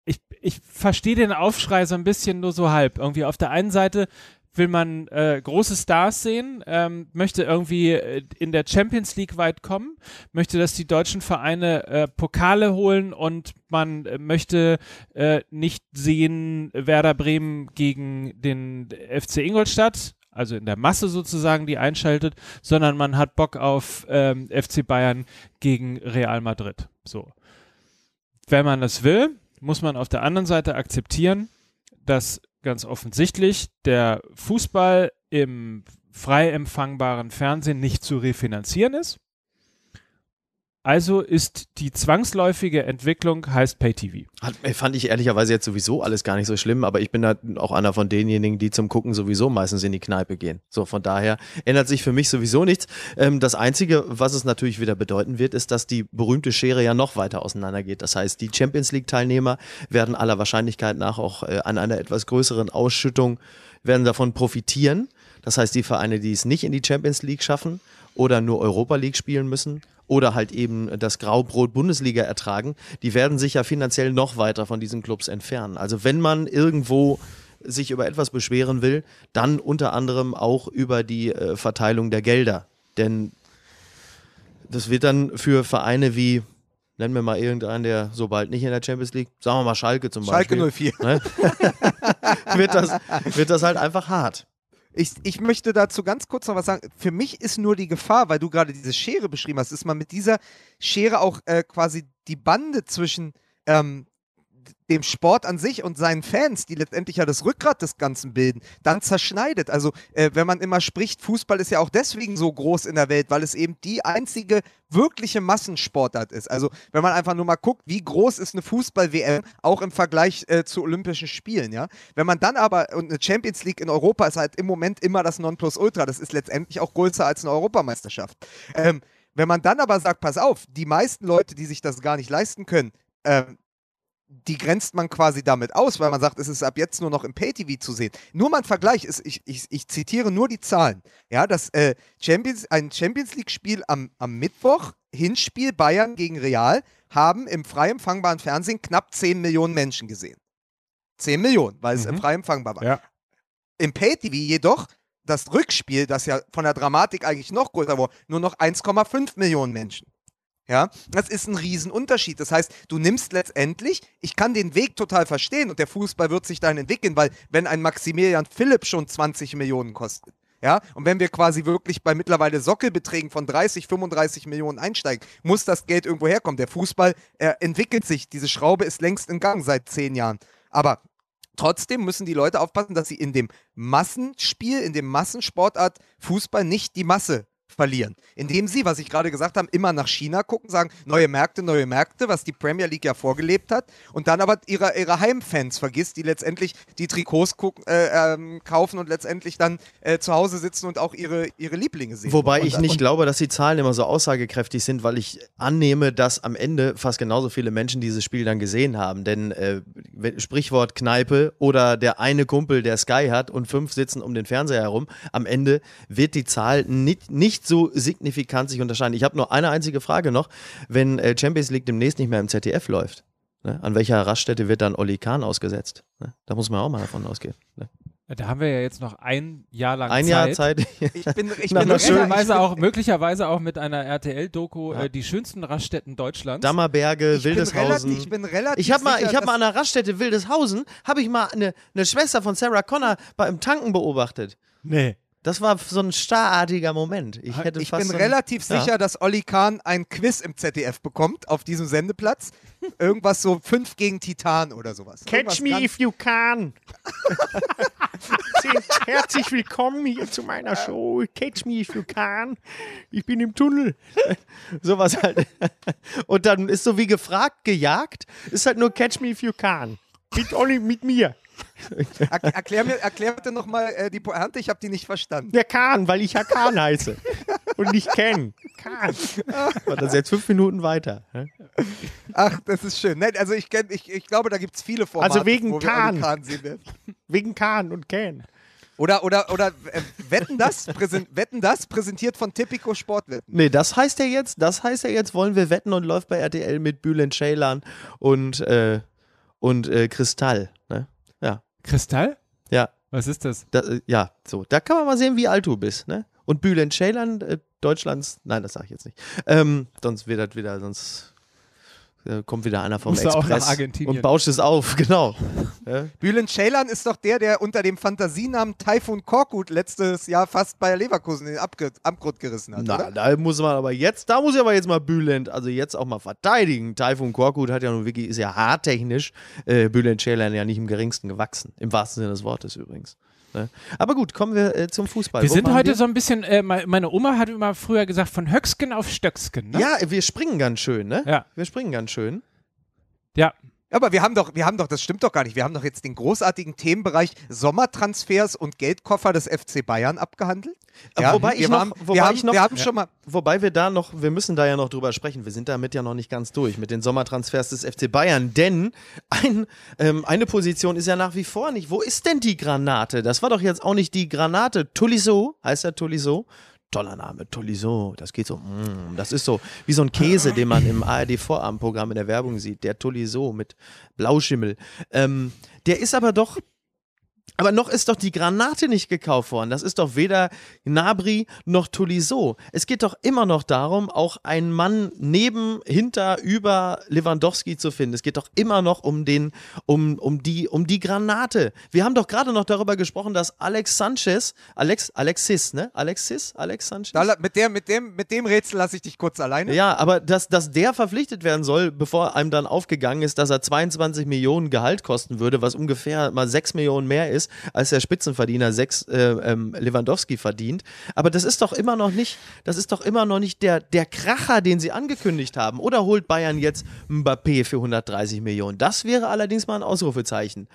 ich, ich verstehe den Aufschrei so ein bisschen nur so halb. Irgendwie auf der einen Seite will man äh, große Stars sehen, ähm, möchte irgendwie äh, in der Champions League weit kommen, möchte, dass die deutschen Vereine äh, Pokale holen und man äh, möchte äh, nicht sehen Werder Bremen gegen den FC Ingolstadt also in der Masse sozusagen, die einschaltet, sondern man hat Bock auf ähm, FC Bayern gegen Real Madrid. So. Wenn man das will, muss man auf der anderen Seite akzeptieren, dass ganz offensichtlich der Fußball im frei empfangbaren Fernsehen nicht zu refinanzieren ist. Also ist die zwangsläufige Entwicklung heißt Pay-TV. Fand ich ehrlicherweise jetzt sowieso alles gar nicht so schlimm, aber ich bin da auch einer von denjenigen, die zum Gucken sowieso meistens in die Kneipe gehen. So, von daher ändert sich für mich sowieso nichts. Ähm, das Einzige, was es natürlich wieder bedeuten wird, ist, dass die berühmte Schere ja noch weiter auseinandergeht. Das heißt, die Champions League-Teilnehmer werden aller Wahrscheinlichkeit nach auch äh, an einer etwas größeren Ausschüttung werden davon profitieren. Das heißt, die Vereine, die es nicht in die Champions League schaffen oder nur Europa League spielen müssen, oder halt eben das Graubrot Bundesliga ertragen, die werden sich ja finanziell noch weiter von diesen Clubs entfernen. Also wenn man irgendwo sich über etwas beschweren will, dann unter anderem auch über die äh, Verteilung der Gelder. Denn das wird dann für Vereine wie, nennen wir mal irgendeinen, der so bald nicht in der Champions League, sagen wir mal Schalke zum Schalke Beispiel. 04. Ne? (laughs) wird, das, wird das halt einfach hart. Ich, ich möchte dazu ganz kurz noch was sagen. Für mich ist nur die Gefahr, weil du gerade diese Schere beschrieben hast, ist man mit dieser Schere auch äh, quasi die Bande zwischen ähm, dem Sport an sich und seinen Fans, die letztendlich ja das Rückgrat des Ganzen bilden, dann zerschneidet. Also äh, wenn man immer spricht, Fußball ist ja auch deswegen so groß in der Welt, weil es eben die einzige wirkliche Massensportart ist. Also wenn man einfach nur mal guckt, wie groß ist eine Fußball-WM, auch im Vergleich äh, zu Olympischen Spielen, ja. Wenn man dann aber, und eine Champions League in Europa ist halt im Moment immer das Nonplusultra, das ist letztendlich auch größer als eine Europameisterschaft. Ähm, wenn man dann aber sagt, pass auf, die meisten Leute, die sich das gar nicht leisten können, ähm, die grenzt man quasi damit aus, weil man sagt, es ist ab jetzt nur noch im Pay-TV zu sehen. Nur mal ein Vergleich, ist, ich, ich, ich zitiere nur die Zahlen. Ja, das äh, Champions, ein Champions League-Spiel am, am Mittwoch, Hinspiel Bayern gegen Real, haben im frei empfangbaren Fernsehen knapp 10 Millionen Menschen gesehen. 10 Millionen, weil es Mhm. frei empfangbar war. Ja. Im Pay-TV jedoch das Rückspiel, das ja von der Dramatik eigentlich noch größer war, nur noch 1,5 Millionen Menschen. Ja, das ist ein Riesenunterschied. Das heißt, du nimmst letztendlich, ich kann den Weg total verstehen und der Fußball wird sich dahin entwickeln, weil wenn ein Maximilian Philipp schon 20 Millionen kostet, ja, und wenn wir quasi wirklich bei mittlerweile Sockelbeträgen von 30, 35 Millionen einsteigen, muss das Geld irgendwo herkommen. Der Fußball äh, entwickelt sich, diese Schraube ist längst in Gang seit zehn Jahren. Aber Trotzdem müssen die Leute aufpassen, dass sie in dem Massenspiel, in dem Massensportart Fußball nicht die Masse verlieren. Indem sie, was ich gerade gesagt habe, immer nach China gucken, sagen, neue Märkte, neue Märkte, was die Premier League ja vorgelebt hat, und dann aber ihre, ihre Heimfans vergisst, die letztendlich die Trikots gucken, äh, ähm, kaufen und letztendlich dann äh, zu Hause sitzen und auch ihre, ihre Lieblinge sehen. Wobei und, ich nicht glaube, dass die Zahlen immer so aussagekräftig sind, weil ich annehme, dass am Ende fast genauso viele Menschen dieses Spiel dann gesehen haben. Denn äh, Sprichwort Kneipe oder der eine Kumpel, der Sky hat und fünf sitzen um den Fernseher herum, am Ende wird die Zahl nicht, nicht so signifikant sich unterscheiden. Ich habe nur eine einzige Frage noch. Wenn äh, Champions League demnächst nicht mehr im ZDF läuft, ne, an welcher Raststätte wird dann Olli Kahn ausgesetzt? Ne? Da muss man auch mal davon ausgehen. Ne? Da haben wir ja jetzt noch ein Jahr lang Ein Zeit. Jahr Zeit. ich bin, ich (laughs) bin Möglicherweise bin- auch, möglicherweise auch mit einer RTL-Doku Ja. äh, die schönsten Raststätten Deutschlands. Dammerberge, ich bin relativ, Wildeshausen. ich bin relativ Ich habe mal, ich hab mal an der Raststätte Wildeshausen, habe ich mal eine, eine Schwester von Sarah Connor beim Tanken beobachtet. nee. Das war so ein starrartiger Moment. Ich hätte Ich fast bin so ein- relativ Ja. sicher, dass Olli Kahn ein Quiz im ZDF bekommt auf diesem Sendeplatz. Irgendwas so fünf gegen Titan oder sowas. Irgendwas ganz- you can. (laughs) Herzlich willkommen hier zu meiner Show. Catch me if you can. Ich bin im Tunnel. (laughs) sowas halt. Und dann ist so wie gefragt, gejagt. Ist halt nur Catch Me If You Can. Mit Olli, mit mir. Er, erklär mir, erklär bitte nochmal äh, die Pointe, ich habe die nicht verstanden. Der Kahn, weil ich ja Kahn heiße. Und nicht Ken. Kahn. Und dann jetzt fünf Minuten weiter. Ach, das ist schön. Nein, also ich, kenn, ich, ich glaube, da gibt es viele Formate, Also wegen wo Kahn. Kahn sehen werden. Wegen Kahn und Ken. Oder, oder, oder äh, wetten, das, wetten das präsentiert von Tipico Sportwetten. Nee, das heißt ja jetzt, das heißt ja jetzt, wollen wir wetten und läuft bei RTL mit Bülent Ceylan und, äh, und äh, Kristall. Ne? Kristall? Ja. Was ist das? Da, äh, ja, so. Da kann man mal sehen, wie alt du bist, ne? Und Bülent Ceylan, äh, Deutschlands, nein, das sage ich jetzt nicht. Ähm, sonst wird das wieder, sonst Da kommt wieder einer vom auch Express nach Argentinien. und bauscht es auf, (laughs) genau. Ja. Bülent Ceylan ist doch der, der unter dem Fantasienamen Taifun Korkut letztes Jahr fast Bayer Leverkusen in den Abge Abgrund gerissen hat, Na, oder? da muss man aber jetzt, da muss ich aber jetzt mal Bülent, also jetzt auch mal verteidigen. Taifun Korkut hat ja nun wirklich, ist ja haartechnisch, äh, Bülent Ceylan ja nicht im geringsten gewachsen. Im wahrsten Sinne des Wortes übrigens. Ne? Aber gut, kommen wir äh, zum Fußball. Wir Wo sind heute wir? so ein bisschen, äh, me- meine Oma hat immer früher gesagt, von Höcksken auf Stöcksken. Ne? Ja, wir springen ganz schön, ne? Ja. Wir springen ganz schön. ja. Aber wir haben doch, wir haben doch, das stimmt doch gar nicht. Wir haben doch jetzt den großartigen Themenbereich Sommertransfers und Geldkoffer des FC Bayern abgehandelt. Aber wobei ich wir noch- haben, wobei wir haben, ich noch- wir haben Ja. schon mal, Wobei wir da noch, wir müssen da ja noch drüber sprechen. Wir sind damit ja noch nicht ganz durch mit den Sommertransfers des FC Bayern, denn ein, ähm, eine Position ist ja nach wie vor nicht. Wo ist denn die Granate? Das war doch jetzt auch nicht die Granate. Tuliso, heißt er Tuliso? Toller Name, Tolisso. Das geht so, mm, das ist so wie so ein Käse, den man im ARD-Vorabendprogramm in der Werbung sieht. Der Tolisso mit Blauschimmel. Ähm, der ist aber doch aber noch ist doch die Granate nicht gekauft worden. Das ist doch weder Gnabry noch Tolisso. Es geht doch immer noch darum, auch einen Mann neben, hinter, über Lewandowski zu finden. Es geht doch immer noch um den, um, um die, um die Granate. Wir haben doch gerade noch darüber gesprochen, dass Alex Sanchez, Alex, Alexis, ne? Alexis, Alex Sanchez? da, mit, der, mit, dem, mit dem Rätsel lasse ich dich kurz alleine. Ja, aber dass, dass der verpflichtet werden soll, bevor einem dann aufgegangen ist, dass er 22 Millionen Gehalt kosten würde, was ungefähr mal 6 Millionen mehr ist, als der Spitzenverdiener 6 äh, ähm, Lewandowski verdient. Aber das ist doch immer noch nicht, das ist doch immer noch nicht der, der Kracher, den sie angekündigt haben. Oder holt Bayern jetzt Mbappé für 130 Millionen? Das wäre allerdings mal ein Ausrufezeichen.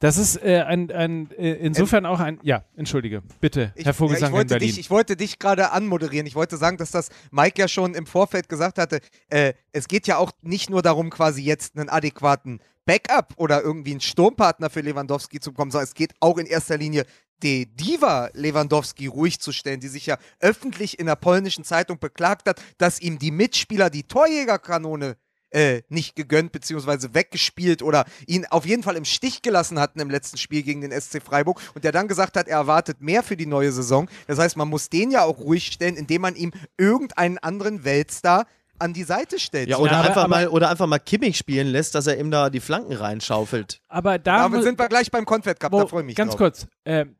Das ist äh, ein, ein äh, insofern auch ein, ja, entschuldige, bitte, Ich, Herr ja, Vogelsang ich, in wollte Berlin. dich, ich wollte dich gerade anmoderieren. Ich wollte sagen, dass das Mike ja schon im Vorfeld gesagt hatte. Äh, es geht ja auch nicht nur darum, quasi jetzt einen adäquaten Backup oder irgendwie einen Sturmpartner für Lewandowski zu bekommen, sondern es geht auch in erster Linie die Diva Lewandowski ruhig zu stellen, die sich ja öffentlich in der polnischen Zeitung beklagt hat, dass ihm die Mitspieler die Torjägerkanone äh, nicht gegönnt bzw. weggespielt oder ihn auf jeden Fall im Stich gelassen hatten im letzten Spiel gegen den SC Freiburg und der dann gesagt hat, er erwartet mehr für die neue Saison. Das heißt, man muss den ja auch ruhig stellen, indem man ihm irgendeinen anderen Weltstar an die Seite stellt. Ja, oder, aber- einfach aber- mal, oder einfach mal Kimmich spielen lässt, dass er ihm da die Flanken reinschaufelt. aber da aber sind wir gleich beim Confed Cup, Wo- da freue ich mich Ganz drauf. kurz. ähm,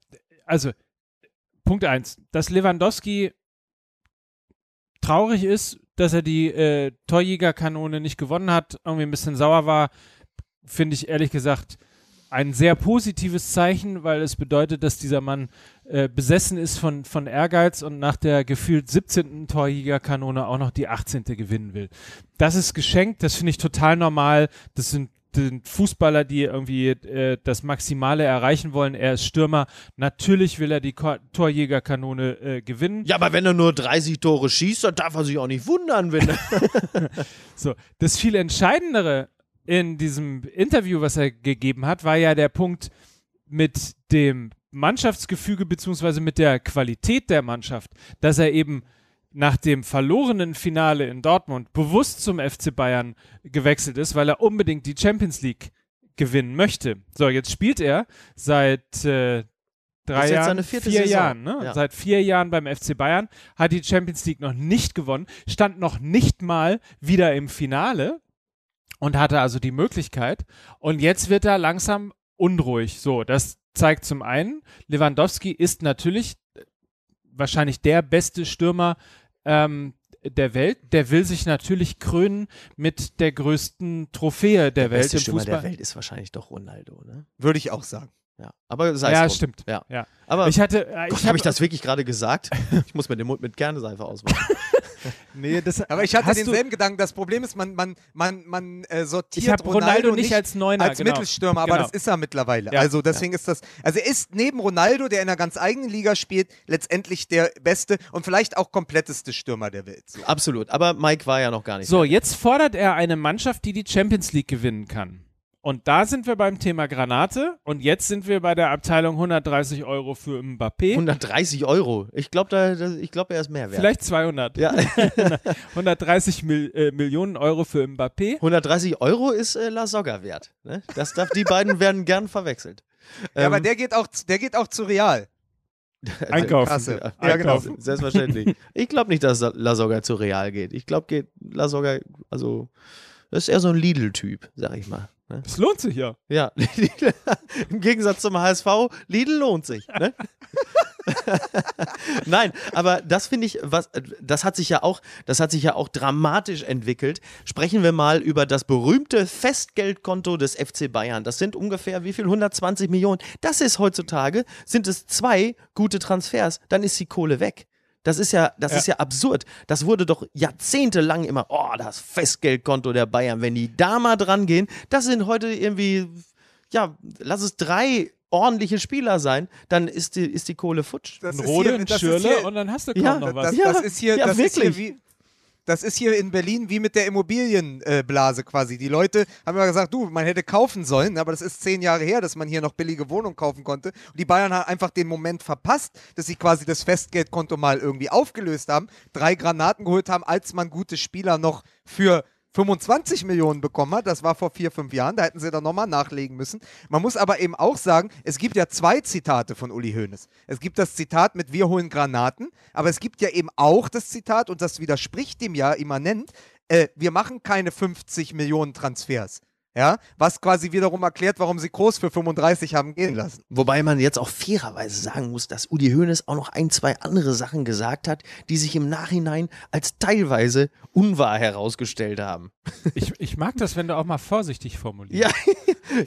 also, Punkt eins, Dass Lewandowski traurig ist, dass er die äh, Torjägerkanone nicht gewonnen hat, irgendwie ein bisschen sauer war, finde ich ehrlich gesagt ein sehr positives Zeichen, weil es bedeutet, dass dieser Mann äh, besessen ist von, von Ehrgeiz und nach der gefühlt 17. Torjägerkanone auch noch die 18. gewinnen will. Das ist geschenkt, das finde ich total normal. Das sind sind Fußballer, die irgendwie äh, das Maximale erreichen wollen. Er ist Stürmer. Natürlich will er die Ko Torjägerkanone äh, gewinnen. Ja, aber wenn er nur 30 Tore schießt, dann darf er sich auch nicht wundern, wenn er. (laughs) So, das viel Entscheidendere in diesem Interview, was er gegeben hat, war ja der Punkt mit dem Mannschaftsgefüge beziehungsweise mit der Qualität der Mannschaft, dass er eben nach dem verlorenen Finale in Dortmund bewusst zum FC Bayern gewechselt ist, weil er unbedingt die Champions League gewinnen möchte. So, jetzt spielt er seit äh, drei Jahren, vier Saison. Jahren, ne? Ja. Seit vier Jahren beim FC Bayern, hat die Champions League noch nicht gewonnen, stand noch nicht mal wieder im Finale und hatte also die Möglichkeit. Und jetzt wird er langsam unruhig. So, das zeigt zum einen, Lewandowski ist natürlich äh, wahrscheinlich der beste Stürmer ähm, der Welt. Der will sich natürlich krönen mit der größten Trophäe der, Welt beste im Stürmer Fußball. der Welt ist wahrscheinlich doch Ronaldo, ne? Würde ich auch sagen. Ja, aber sei Ja, es drum. stimmt. Ja. Ja. Aber Ich hatte, äh, ich habe habe ich das wirklich gerade gesagt? (laughs) Ich muss mir den Mund mit Kernseife auswaschen. (laughs) (laughs) Nee, das, Aber ich hatte denselben Gedanken. Das Problem ist, man, man, man, man äh, sortiert Ich habe Ronaldo, nicht als Neuner. als genau. Mittelstürmer, aber Genau. das ist er mittlerweile. Ja. Also deswegen ist das, also er ist neben Ronaldo, der in einer ganz eigenen Liga spielt, letztendlich der beste und vielleicht auch kompletteste Stürmer der Welt. So. Absolut. Aber Mike war ja noch gar nicht. So, jetzt fordert er eine Mannschaft, die die Champions League gewinnen kann. Und da sind wir beim Thema Granate und jetzt sind wir bei der Abteilung 130 Euro für Mbappé. 130 Euro. Ich glaube, da, da, ich glaub, er ist mehr wert. Vielleicht 200. Ja. (laughs) 130 Mil äh, Millionen Euro für Mbappé. 130 Euro ist äh, La Soga wert. Ne? Das darf, die beiden (laughs) werden gern verwechselt. Ja, aber Ähm, der geht auch, der geht auch zu Real. (laughs) Einkaufen. Kasse. Ja, Ja, genau. Einkaufen, Selbstverständlich. ich glaube nicht, dass La Soga zu Real geht. Ich glaube, geht La Soga, also Das ist eher so ein Lidl-Typ, sag ich mal. Ne? Es lohnt sich ja. Ja, (laughs) im Gegensatz zum HSV, Lidl lohnt sich. Ne? (laughs) Nein, aber das finde ich, was, das hat sich ja auch, das hat sich ja auch dramatisch entwickelt. Sprechen wir mal über das berühmte Festgeldkonto des FC Bayern. Das sind ungefähr wie viel? 120 Millionen. Das ist heutzutage, sind es zwei gute Transfers, dann ist die Kohle weg. Das ist ja, das Ja. ist ja absurd. Das wurde doch jahrzehntelang immer, oh, das Festgeldkonto der Bayern. Wenn die da mal dran gehen, das sind heute irgendwie, ja, lass es drei ordentliche Spieler sein, dann ist die, ist die Kohle futsch. Das Ein ist Rode, hier- ein das ist Schürle hier- und dann hast du kaum Ja, noch was. Das, Ja, das ist hier, ja, das ist hier wirklich. wie. Das ist hier in Berlin wie mit der Immobilienblase Blase quasi. Die Leute haben ja gesagt, du, man hätte kaufen sollen, aber das ist zehn Jahre her, dass man hier noch billige Wohnungen kaufen konnte. Und die Bayern haben einfach den Moment verpasst, dass sie quasi das Festgeldkonto mal irgendwie aufgelöst haben, drei Granaten geholt haben, als man gute Spieler noch für 25 Millionen bekommen hat. Das war vor vier, fünf Jahren. Da hätten sie dann nochmal nachlegen müssen. Man muss aber eben auch sagen, es gibt ja zwei Zitate von Uli Hoeneß. Es gibt das Zitat mit Wir holen Granaten, aber es gibt ja eben auch das Zitat, und das widerspricht dem ja immanent, äh, wir machen keine 50 Millionen Transfers. Ja, was quasi wiederum erklärt, warum sie Groß für 35 haben gehen lassen. Wobei man jetzt auch fairerweise sagen muss, dass Udi Hoeneß auch noch ein, zwei andere Sachen gesagt hat, die sich im Nachhinein als teilweise unwahr herausgestellt haben. Ich, ich mag das, wenn du auch mal vorsichtig formulierst. Ja,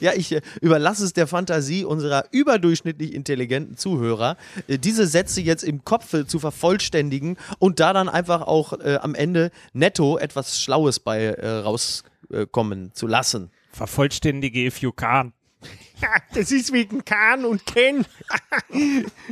(laughs) ja ich äh, überlasse es der Fantasie unserer überdurchschnittlich intelligenten Zuhörer, äh, diese Sätze jetzt im Kopf zu vervollständigen und da dann einfach auch äh, am Ende netto etwas Schlaues bei äh, rauskommen zu lassen. Vervollständige if you can. Das ist wegen Kahn und Ken.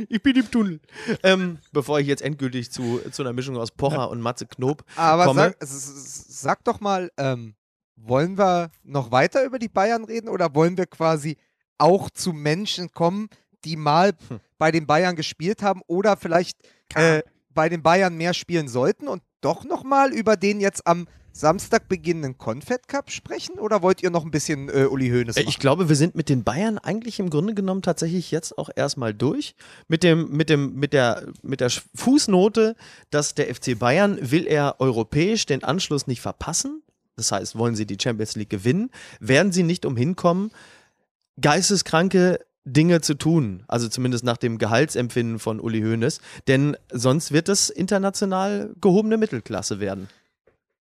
ich bin im Tunnel. Ähm, bevor ich jetzt endgültig zu, zu einer Mischung aus Pocher und Matze Knob Aber komme. sag, sag doch mal, ähm, wollen wir noch weiter über die Bayern reden oder wollen wir quasi auch zu Menschen kommen, die mal Hm. bei den Bayern gespielt haben oder vielleicht äh, bei den Bayern mehr spielen sollten und doch nochmal über den jetzt am Samstag beginnenden Confed Cup sprechen? Oder wollt ihr noch ein bisschen äh, Uli Hoeneß Äh, machen? Ich glaube, wir sind mit den Bayern eigentlich im Grunde genommen tatsächlich jetzt auch erstmal durch. Mit dem, mit dem, mit der, mit der Fußnote, dass der FC Bayern will er europäisch den Anschluss nicht verpassen. Das heißt, wollen sie die Champions League gewinnen, werden sie nicht umhin kommen, geisteskranke Dinge zu tun. Also zumindest nach dem Gehaltsempfinden von Uli Hoeneß. Denn sonst wird es international gehobene Mittelklasse werden.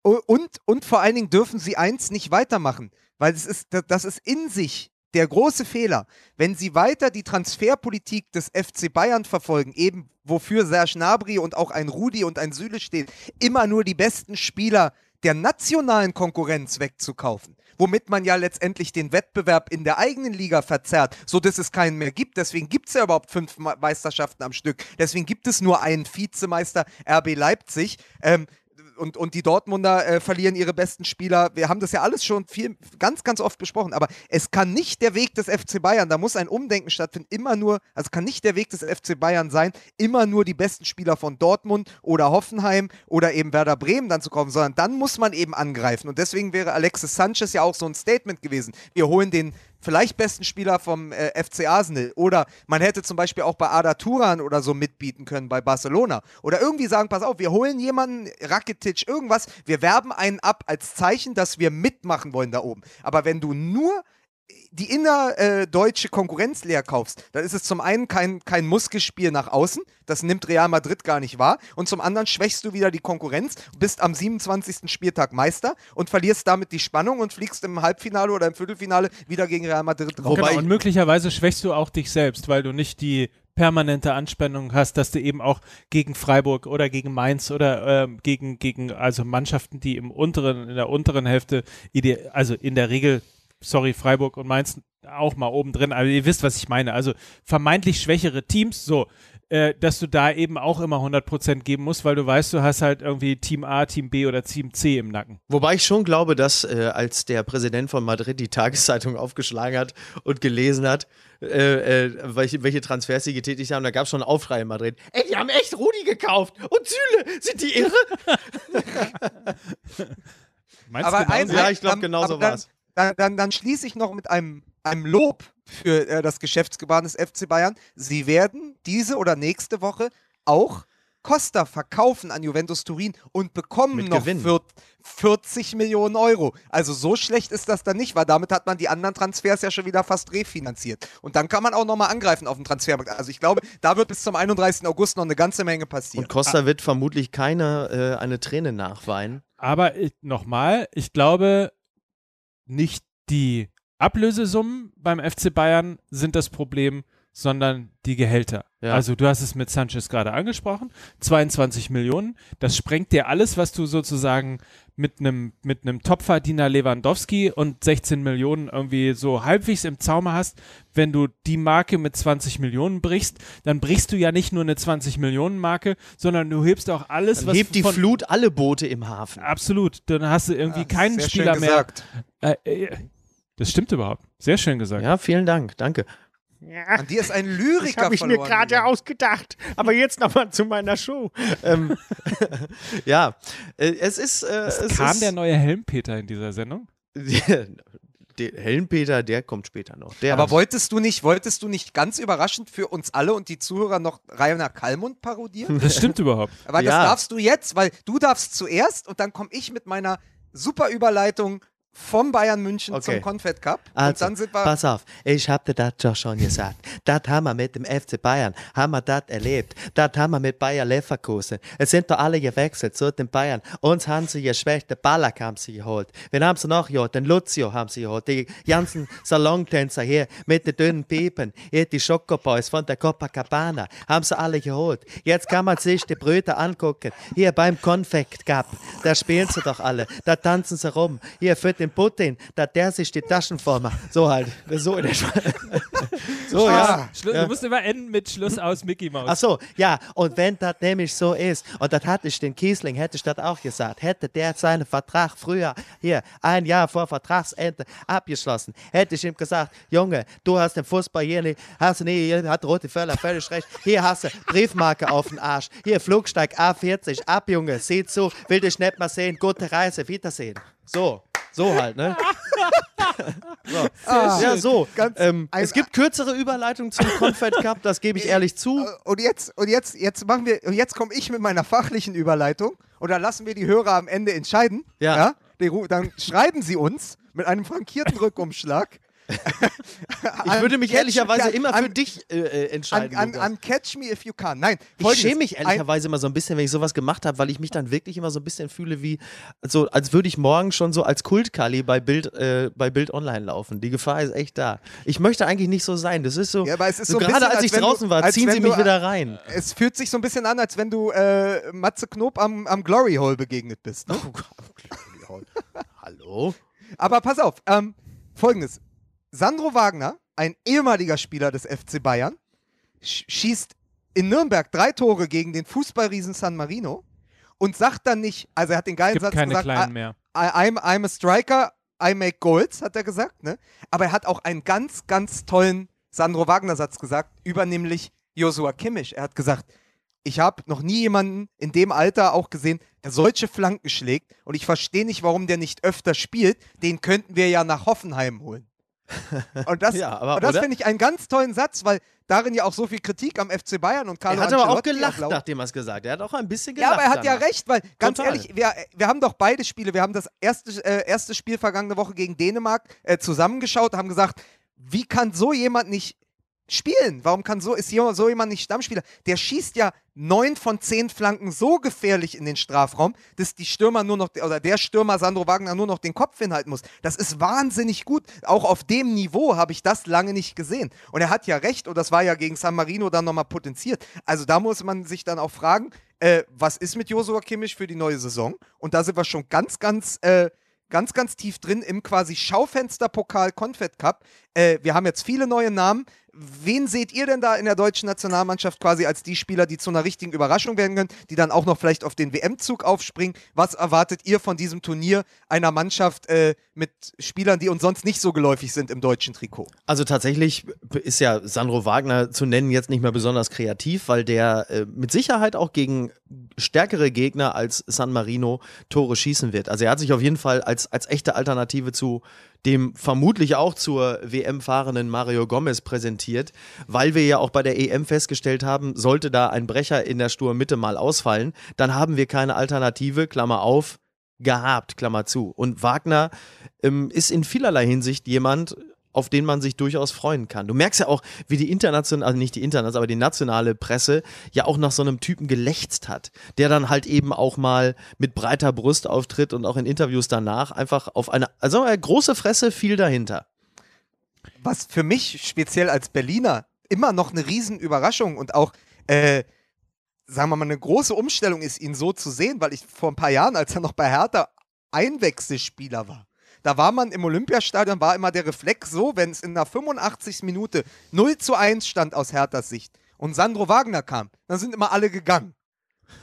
Und, und vor allen Dingen dürfen sie eins nicht weitermachen, weil es ist, da- das ist in sich der große Fehler. Wenn sie weiter die Transferpolitik des FC Bayern verfolgen, eben wofür Serge Gnabry und auch ein Rudi und ein Süle stehen, immer nur die besten Spieler der nationalen Konkurrenz wegzukaufen, womit man ja letztendlich den Wettbewerb in der eigenen Liga verzerrt, so dass es keinen mehr gibt. Deswegen gibt es ja überhaupt fünf Me- Meisterschaften am Stück. Deswegen gibt es nur einen Vizemeister RB Leipzig. Ähm, und, und die Dortmunder äh, verlieren ihre besten Spieler. Wir haben das ja alles schon viel, ganz, ganz oft besprochen. Aber es kann nicht der Weg des FC Bayern, da muss ein Umdenken stattfinden, immer nur, also kann nicht der Weg des FC Bayern sein, immer nur die besten Spieler von Dortmund oder Hoffenheim oder eben Werder Bremen dann zu kaufen, sondern dann muss man eben angreifen. Und deswegen wäre Alexis Sanchez ja auch so ein Statement gewesen. Wir holen den vielleicht besten Spieler vom äh, FC Arsenal. Oder man hätte zum Beispiel auch bei Ada Turan oder so mitbieten können bei Barcelona. Oder irgendwie sagen, pass auf, wir holen jemanden, Rakitic, irgendwas, wir werben einen ab als Zeichen, dass wir mitmachen wollen da oben. Aber wenn du nur die innerdeutsche Konkurrenz leer kaufst, dann ist es zum einen kein, kein Muskelspiel nach außen, das nimmt Real Madrid gar nicht wahr, und zum anderen schwächst du wieder die Konkurrenz, bist am 27. Spieltag Meister und verlierst damit die Spannung und fliegst im Halbfinale oder im Viertelfinale wieder gegen Real Madrid. Wobei- genau, und möglicherweise schwächst du auch dich selbst, weil du nicht die permanente Anspannung hast, dass du eben auch gegen Freiburg oder gegen Mainz oder ähm, gegen, gegen also Mannschaften, die im unteren, in der unteren Hälfte, ide- also in der Regel, sorry, Freiburg und Mainz auch mal oben drin, aber ihr wisst, was ich meine. Also vermeintlich schwächere Teams, so, äh, dass du da eben auch immer 100% geben musst, weil du weißt, du hast halt irgendwie Team A, Team B oder Team C im Nacken. Wobei ich schon glaube, dass äh, als der Präsident von Madrid die Tageszeitung aufgeschlagen hat und gelesen hat, äh, äh, welche, welche Transfers sie getätigt haben, da gab es schon einen Aufschrei in Madrid. Ey, die haben echt Rudi gekauft und Süle, sind die irre? (laughs) Meinst aber du ein, genauso? Ja, ich glaub, ähm, genau so dann- war's. Dann, dann, dann schließe ich noch mit einem, einem Lob für äh, das Geschäftsgebaren des FC Bayern. Sie werden diese oder nächste Woche auch Costa verkaufen an Juventus Turin und bekommen Mit noch Gewinn. vier- 40 Millionen Euro. Also so schlecht ist das dann nicht, weil damit hat man die anderen Transfers ja schon wieder fast refinanziert. Und dann kann man auch nochmal angreifen auf dem Transfermarkt. Also ich glaube, da wird bis zum 31. August noch eine ganze Menge passieren. Und Costa wird vermutlich keine äh, eine Träne nachweinen. Aber ich- nochmal, ich glaube, nicht die Ablösesummen beim FC Bayern sind das Problem, sondern die Gehälter. Ja. Also du hast es mit Sanchez gerade angesprochen, 22 Millionen, das sprengt dir alles, was du sozusagen mit einem mit einem Topverdiener Lewandowski und 16 Millionen irgendwie so halbwegs im Zaume hast. Wenn du die Marke mit 20 Millionen brichst, dann brichst du ja nicht nur eine 20 Millionen Marke, sondern du hebst auch alles, Dann was hebt die von, Flut alle Boote im Hafen. Absolut. Dann hast du irgendwie Ja, keinen sehr Spieler schön mehr. gesagt. Äh, äh, das stimmt überhaupt. Sehr schön gesagt. Ja, vielen Dank, danke. Ja, An dir ist ein das Lyriker habe ich mir gerade ausgedacht. Aber jetzt nochmal zu meiner Show. ähm, (laughs) ja, äh, es ist. Äh, es Kam ist der neue Helmpeter in dieser Sendung? (laughs) Helmpeter, der kommt später noch. Der Aber wolltest du nicht, wolltest du nicht ganz überraschend für uns alle und die Zuhörer noch Rainer Kallmund parodieren? Das stimmt (laughs) überhaupt. Aber das Ja. darfst du jetzt, weil du darfst zuerst und dann komme ich mit meiner super Überleitung vom Bayern München Okay. zum Confed Cup. und Also, dann sind wir. pass auf, ich hab dir das doch schon gesagt. Das haben wir mit dem FC Bayern, haben wir das erlebt. Das haben wir mit Bayer Leverkusen. Es sind doch alle gewechselt zu den Bayern. Uns haben sie geschwächt, den Ballack haben sie geholt. Wen haben sie noch geholt? Den Lucio haben sie geholt. Die ganzen (laughs) Salontänzer hier mit den dünnen Piepen. Hier die Schokoboys von der Copacabana haben sie alle geholt. Jetzt kann man sich die Brüder angucken. Hier beim Confect Cup, da spielen sie doch alle. Da tanzen sie rum. Hier für den Putin, da der sich die Taschen vormacht. So halt. So in der Sch (laughs) So, ja. Schlu ja. Du musst immer enden mit Schluss aus Mickey Mouse. Ach so, ja, und wenn das nämlich so ist, und das hatte ich den Kiesling, hätte ich das auch gesagt, hätte der seinen Vertrag früher, hier, ein Jahr vor Vertragsende abgeschlossen, hätte ich ihm gesagt, Junge, du hast den Fußball hier nicht, hast du nie, hier hat Rote Völler völlig recht, hier hast du Briefmarke auf den Arsch, hier Flugsteig A40, ab, Junge, sieh zu, will dich nicht mal sehen, gute Reise, Wiedersehen. So, so halt, ne? (laughs) so. ja, so. Ähm, es gibt kürzere Überleitungen zum Confed Cup, das gebe ich ehrlich zu. und jetzt, und jetzt, jetzt machen wir, und jetzt komme ich mit meiner fachlichen Überleitung und dann lassen wir die Hörer am Ende entscheiden. Ja. Die ru- dann schreiben sie uns mit einem frankierten Rückumschlag. (laughs) Ich würde mich ehrlicherweise an, immer für an, dich äh, äh, entscheiden. an, an Catch Me If You Can. Nein, ich schäme mich ehrlicherweise immer so ein bisschen, wenn ich sowas gemacht habe, weil ich mich dann wirklich immer so ein bisschen fühle wie, so als würde ich morgen schon so als Kultkali bei Bild, äh, bei Bild Online laufen. Die Gefahr ist echt da. Ich möchte eigentlich nicht so sein. Das ist so, Ja, ist so so gerade bisschen, als als ich du- draußen war, als ziehen sie du- mich wieder rein. Es fühlt sich so ein bisschen an, als wenn du äh, Matze Knob am, am Glory Hole begegnet bist. Ne? Hallo? (laughs) Aber pass auf, ähm, folgendes. Sandro Wagner, ein ehemaliger Spieler des FC Bayern, sch schießt in Nürnberg drei Tore gegen den Fußballriesen San Marino und sagt dann nicht, also er hat den geilen Gibt Satz keine gesagt, kleinen mehr. I, I'm, I'm a striker, I make goals, hat er gesagt, ne? Aber er hat auch einen ganz, ganz tollen Sandro Wagner-Satz gesagt, über nämlich Joshua Kimmich. Er hat gesagt, ich habe noch nie jemanden in dem Alter auch gesehen, der solche Flanken schlägt und ich verstehe nicht, warum der nicht öfter spielt. Den könnten wir ja nach Hoffenheim holen. (laughs) Und das, Ja, aber- und das finde ich einen ganz tollen Satz, weil darin ja auch so viel Kritik am FC Bayern und Carlo Er hat aber auch gelacht, erlaubt. nachdem er es gesagt hat. Er hat auch ein bisschen Ja, gelacht. aber er hat ja danach. recht, weil ganz Total. ehrlich, wir, wir haben doch beide Spiele, wir haben das erste, äh, erste Spiel vergangene Woche gegen Dänemark äh, zusammengeschaut, haben gesagt, wie kann so jemand nicht spielen? Warum kann so, ist so jemand nicht Stammspieler? Der schießt ja neun von zehn Flanken so gefährlich in den Strafraum, dass die Stürmer nur noch, oder der Stürmer Sandro Wagner nur noch den Kopf hinhalten muss. Das ist wahnsinnig gut. Auch auf dem Niveau habe ich das lange nicht gesehen. Und er hat ja recht, und das war ja gegen San Marino dann nochmal potenziert. Also da muss man sich dann auch fragen, äh, was ist mit Josua Kimmich für die neue Saison? Und da sind wir schon ganz, ganz, äh, ganz, ganz tief drin im quasi Schaufensterpokal Confed Cup. Äh, wir haben jetzt viele neue Namen. Wen seht ihr denn da in der deutschen Nationalmannschaft quasi als die Spieler, die zu einer richtigen Überraschung werden können, die dann auch noch vielleicht auf den WM-Zug aufspringen? Was erwartet ihr von diesem Turnier einer Mannschaft äh, mit Spielern, die uns sonst nicht so geläufig sind im deutschen Trikot? Also tatsächlich ist ja Sandro Wagner zu nennen jetzt nicht mehr besonders kreativ, weil der äh, mit Sicherheit auch gegen stärkere Gegner als San Marino Tore schießen wird. Also er hat sich auf jeden Fall als, als echte Alternative zu dem vermutlich auch zur WM fahrenden Mario Gomez präsentiert, weil wir ja auch bei der EM festgestellt haben, sollte da ein Brecher in der Sturmmitte mal ausfallen, dann haben wir keine Alternative, Klammer auf, gehabt, Klammer zu. Und Wagner ähm, ist in vielerlei Hinsicht jemand, auf den man sich durchaus freuen kann. Du merkst ja auch, wie die internationale, also nicht die internationale, aber die nationale Presse ja auch nach so einem Typen gelächzt hat, der dann halt eben auch mal mit breiter Brust auftritt und auch in Interviews danach einfach auf eine, also eine große Fresse viel dahinter. was für mich speziell als Berliner immer noch eine Riesenüberraschung und auch, äh, sagen wir mal, eine große Umstellung ist, ihn so zu sehen, weil ich vor ein paar Jahren, als er noch bei Hertha Einwechselspieler war, da war man im Olympiastadion, war immer der Reflex so, wenn es in der 85. Minute 0 zu 1 stand aus Herthas Sicht und Sandro Wagner kam, dann sind immer alle gegangen.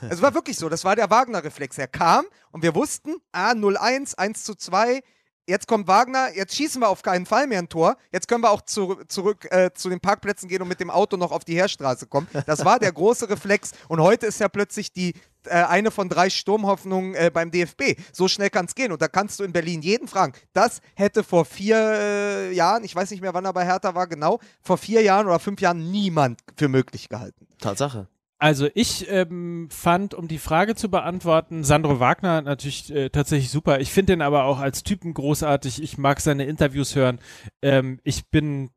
Es war wirklich so, das war der Wagner-Reflex. Er kam und wir wussten, ah, 0-1, 1 zu 2, jetzt kommt Wagner, jetzt schießen wir auf keinen Fall mehr ein Tor, jetzt können wir auch zu, zurück äh, zu den Parkplätzen gehen und mit dem Auto noch auf die Heerstraße kommen. Das war der große Reflex und heute ist ja plötzlich die äh, eine von drei Sturmhoffnungen äh, beim DFB. So schnell kann es gehen und da kannst du in Berlin jeden fragen. Das hätte vor vier äh, Jahren, ich weiß nicht mehr, wann er bei Hertha war, genau, vor vier Jahren oder fünf Jahren niemand für möglich gehalten. Tatsache. Also ich ähm, fand, um die Frage zu beantworten, Sandro Wagner natürlich äh, tatsächlich super. Ich finde ihn aber auch als Typen großartig. Ich mag seine Interviews hören. Ähm, ich bin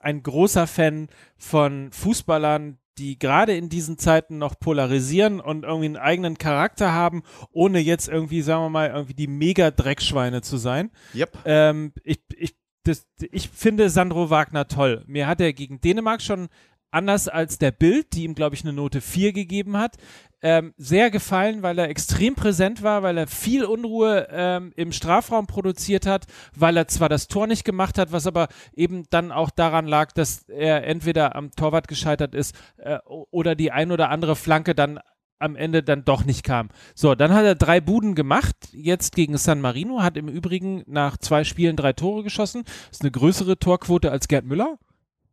ein großer Fan von Fußballern, die gerade in diesen Zeiten noch polarisieren und irgendwie einen eigenen Charakter haben, ohne jetzt irgendwie, sagen wir mal, irgendwie die Mega-Dreckschweine zu sein. Yep. Ähm, ich, ich, das, ich finde Sandro Wagner toll. Mir hat er gegen Dänemark schon anders als der Bild, die ihm, glaube ich, eine Note 4 gegeben hat, ähm, sehr gefallen, weil er extrem präsent war, weil er viel Unruhe ähm, im Strafraum produziert hat, weil er zwar das Tor nicht gemacht hat, was aber eben dann auch daran lag, dass er entweder am Torwart gescheitert ist äh, oder die ein oder andere Flanke dann am Ende dann doch nicht kam. So, dann hat er drei Buden gemacht, jetzt gegen San Marino, hat im Übrigen nach zwei Spielen drei Tore geschossen. Das ist eine größere Torquote als Gerd Müller.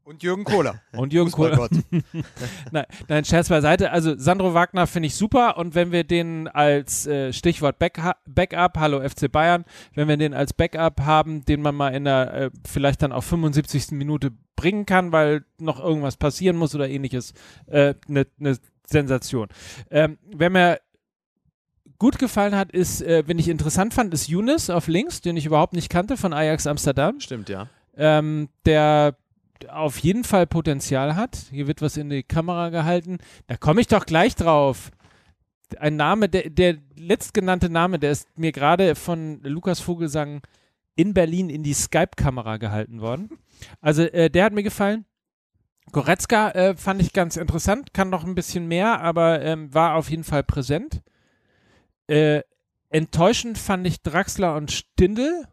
Und Jürgen Kohler. (laughs) Und Jürgen Kohler. Fußballgott. (laughs) (laughs) Nein, nein, Scherz beiseite. Also Sandro Wagner finde ich super und wenn wir den als äh, Stichwort Back Backup, hallo FC Bayern, wenn wir den als Backup haben, den man mal in der äh, vielleicht dann auf 75. Minute bringen kann, weil noch irgendwas passieren muss oder ähnliches, eine äh, ne, ne Sensation. Ähm, wer mir gut gefallen hat, ist, äh, wenn ich interessant fand, ist Younes auf links, den ich überhaupt nicht kannte von Ajax Amsterdam. Stimmt, ja. Ähm, der auf jeden Fall Potenzial hat. Hier wird was in die Kamera gehalten. Da komme ich doch gleich drauf. Ein Name, der, der letztgenannte Name, der ist mir gerade von Lukas Vogelsang in Berlin in die Skype-Kamera gehalten worden. (laughs) Also äh, der hat mir gefallen. Goretzka äh, fand ich ganz interessant, kann noch ein bisschen mehr, aber ähm, war auf jeden Fall präsent. Äh, enttäuschend fand ich Draxler und Stindl.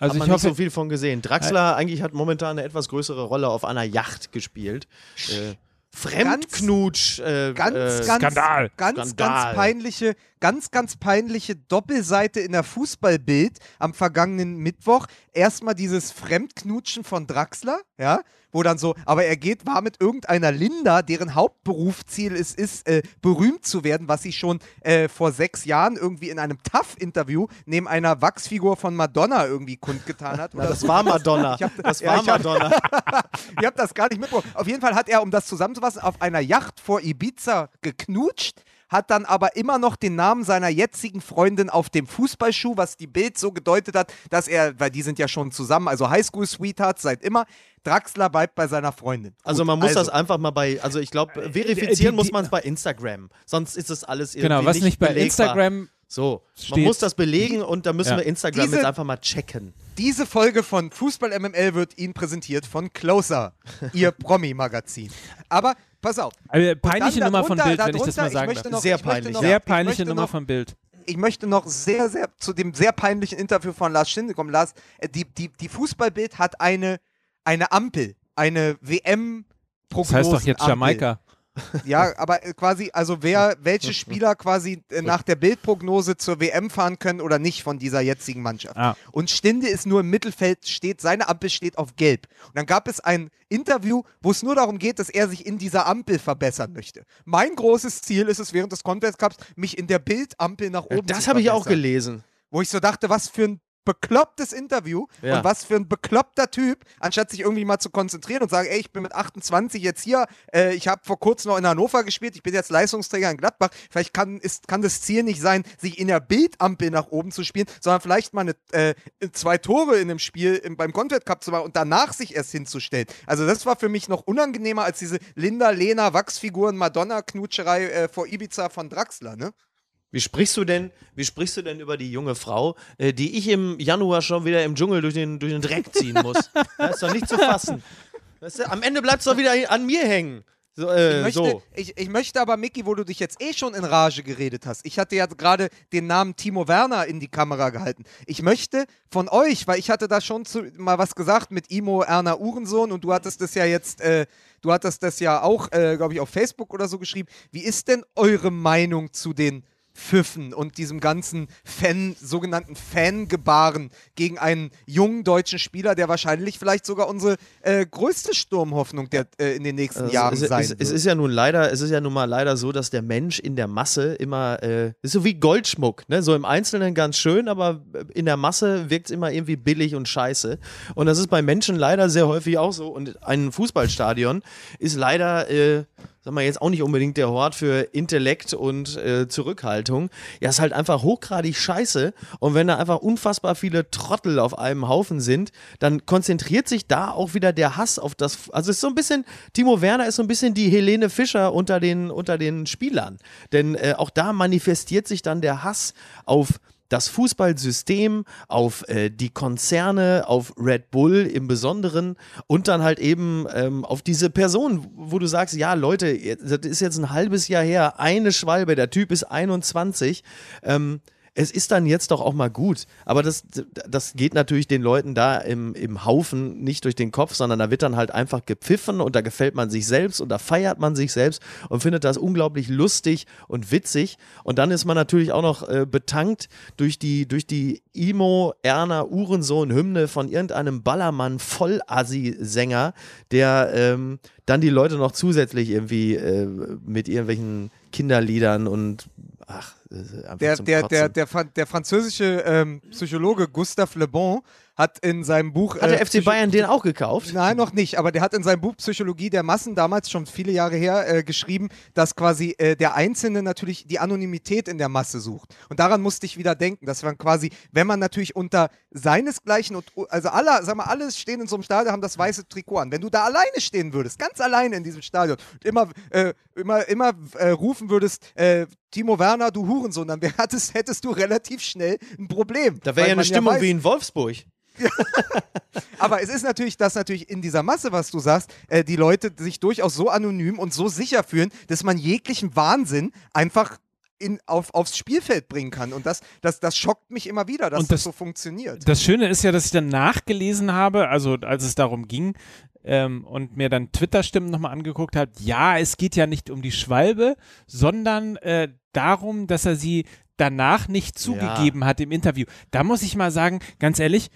Also Hat ich nicht so viel von gesehen. Draxler eigentlich hat momentan eine etwas größere Rolle auf einer Yacht gespielt. Äh, Fremdknutsch. Äh, Ganz, äh, ganz, Skandal. ganz, Skandal. ganz peinliche, ganz, ganz peinliche Doppelseite in der Fußballbild am vergangenen Mittwoch. Erstmal dieses Fremdknutschen von Draxler, ja, wo dann so, aber er geht, war mit irgendeiner Linda, deren Hauptberufsziel es ist, äh, berühmt zu werden, was sie schon äh, vor sechs Jahren irgendwie in einem Tough-Interview neben einer Wachsfigur von Madonna irgendwie kundgetan hat. Na, das so. war Madonna. Ich hab- das ja, war hab- Madonna. (laughs) Ihr habt das gar nicht mitbekommen. Auf jeden Fall hat er, um das zusammenzufassen, auf einer Yacht vor Ibiza geknutscht, hat dann aber immer noch den Namen seiner jetzigen Freundin auf dem Fußballschuh, was die Bild so gedeutet hat, dass er, weil die sind ja schon zusammen, also Highschool-Sweethearts seit immer, Draxler bleibt bei seiner Freundin. Gut, Also man muss also, das einfach mal bei, also ich glaube, die- verifizieren die- muss man es bei Instagram. Sonst ist es alles irgendwie genau, was nicht, nicht bei belegbar. Instagram So, man steht. muss das belegen und da müssen Ja. wir Instagram Diese- jetzt einfach mal checken. Diese Folge von Fußball MML wird Ihnen präsentiert von Closer, Ihr (laughs) Promi-Magazin. Aber pass auf. äh, peinliche Nummer von darunter- Bild, wenn ich das darunter, mal sagen möchte darf. noch- Sehr peinlich. noch- Sehr ich peinliche Nummer noch- von Bild. ich möchte noch sehr, sehr zu dem sehr peinlichen Interview von Lars Schinde kommen. Lars, äh, die, die, die Fußballbild hat eine, eine Ampel, eine WM Das heißt doch jetzt Jamaika. Ja, aber äh, quasi, also wer, (laughs) welche Spieler quasi äh, nach der Bildprognose zur WM fahren können oder nicht von dieser jetzigen Mannschaft. Ah. Und Stinde ist nur im Mittelfeld, steht, seine Ampel steht auf Gelb. Und dann gab es ein Interview, wo es nur darum geht, dass er sich in dieser Ampel verbessern möchte. Mein großes Ziel ist es während des Conference Cups, mich in der Bildampel nach oben zu Das habe ich auch gelesen. Wo ich so dachte, was für ein beklopptes Interview Ja. und was für ein bekloppter Typ, anstatt sich irgendwie mal zu konzentrieren und sagen, ey, ich bin mit 28 jetzt hier, äh, ich habe vor kurzem noch in Hannover gespielt, ich bin jetzt Leistungsträger in Gladbach, vielleicht kann, ist, kann das Ziel nicht sein, sich in der Bildampel nach oben zu spielen, sondern vielleicht mal eine, äh, zwei Tore in einem Spiel im, beim Confed Cup zu machen und danach sich erst hinzustellen. Also das war für mich noch unangenehmer als diese Linda, Lena, Wachsfiguren, Madonna-Knutscherei äh, vor Ibiza von Draxler, ne? Wie sprichst du denn, wie sprichst du denn über die junge Frau, äh, die ich im Januar schon wieder im Dschungel durch den, durch den Dreck ziehen muss? (laughs) Das ist doch nicht zu fassen. Weißt du, am Ende bleibt es doch wieder an mir hängen. So, äh, Ich möchte, so. ich, ich möchte aber, Micky, wo du dich jetzt eh schon in Rage geredet hast, ich hatte ja gerade den Namen Timo Werner in die Kamera gehalten. Ich möchte von euch, weil ich hatte da schon zu, mal was gesagt mit Imo Erna Uhrensohn und du hattest das ja jetzt, äh, du hattest das ja auch, äh, glaube ich, auf Facebook oder so geschrieben. Wie ist denn eure Meinung zu den Pfiffen und diesem ganzen Fan, sogenannten Fangebaren gegen einen jungen deutschen Spieler, der wahrscheinlich vielleicht sogar unsere äh, größte Sturmhoffnung der, äh, in den nächsten Also Jahren es, sein es, wird. es ist ja nun leider, es ist ja nun mal leider so, dass der Mensch in der Masse immer, äh, ist so wie Goldschmuck, ne? So im Einzelnen ganz schön, aber in der Masse wirkt es immer irgendwie billig und scheiße. Und das ist bei Menschen leider sehr häufig auch so. Und ein Fußballstadion ist leider, äh, sag mal, jetzt auch nicht unbedingt der Hort für Intellekt und äh, Zurückhaltung. Ja, ist halt einfach hochgradig scheiße. Und wenn da einfach unfassbar viele Trottel auf einem Haufen sind, dann konzentriert sich da auch wieder der Hass auf das. Also ist so ein bisschen, Timo Werner ist so ein bisschen die Helene Fischer unter den, unter den Spielern. Denn äh, auch da manifestiert sich dann der Hass auf das Fußballsystem, auf äh, die Konzerne, auf Red Bull im Besonderen und dann halt eben ähm, auf diese Person, wo du sagst, ja Leute, das ist jetzt ein halbes Jahr her, eine Schwalbe, der Typ ist 21. Ähm, es ist dann jetzt doch auch mal gut. Aber das, das geht natürlich den Leuten da im, im Haufen nicht durch den Kopf, sondern da wird dann halt einfach gepfiffen und da gefällt man sich selbst und da feiert man sich selbst und findet das unglaublich lustig und witzig. Und dann ist man natürlich auch noch äh, betankt durch die, durch die Imo Erna Uhrensohn-Hymne von irgendeinem Ballermann-Vollassi-Sänger, der ähm, dann die Leute noch zusätzlich irgendwie äh, mit irgendwelchen Kinderliedern und ach, der, der, der, der, der französische ähm, Psychologe Gustave Le Bon hat in seinem Buch. Hat der äh, FC Psycho- Bayern den auch gekauft? Nein, noch nicht, aber der hat in seinem Buch Psychologie der Massen, damals schon viele Jahre her, äh, geschrieben, dass quasi äh, der Einzelne natürlich die Anonymität in der Masse sucht. Und daran musste ich wieder denken, dass man quasi, wenn man natürlich unter seinesgleichen und also alle, sag mal, alle stehen in so einem Stadion, haben das weiße Trikot an. Wenn du da alleine stehen würdest, ganz alleine in diesem Stadion, und immer, äh, immer, immer äh, rufen würdest, äh, Timo Werner, du Hurensohn, dann hattest, hättest du relativ schnell ein Problem. Da wäre ja eine Stimmung weiß- wie in Wolfsburg. (laughs) aber es ist natürlich, dass natürlich in dieser Masse, was du sagst, äh, die Leute sich durchaus so anonym und so sicher fühlen, dass man jeglichen Wahnsinn einfach in, auf, aufs Spielfeld bringen kann. Und das, das, das schockt mich immer wieder, dass das, das- so funktioniert. Das Schöne ist ja, dass ich dann nachgelesen habe, also als es darum ging ähm, und mir dann Twitter-Stimmen nochmal angeguckt habe, ja, es geht ja nicht um die Schwalbe, sondern äh, darum, dass er sie danach nicht zugegeben hat im Interview. Da muss ich mal sagen, ganz ehrlich,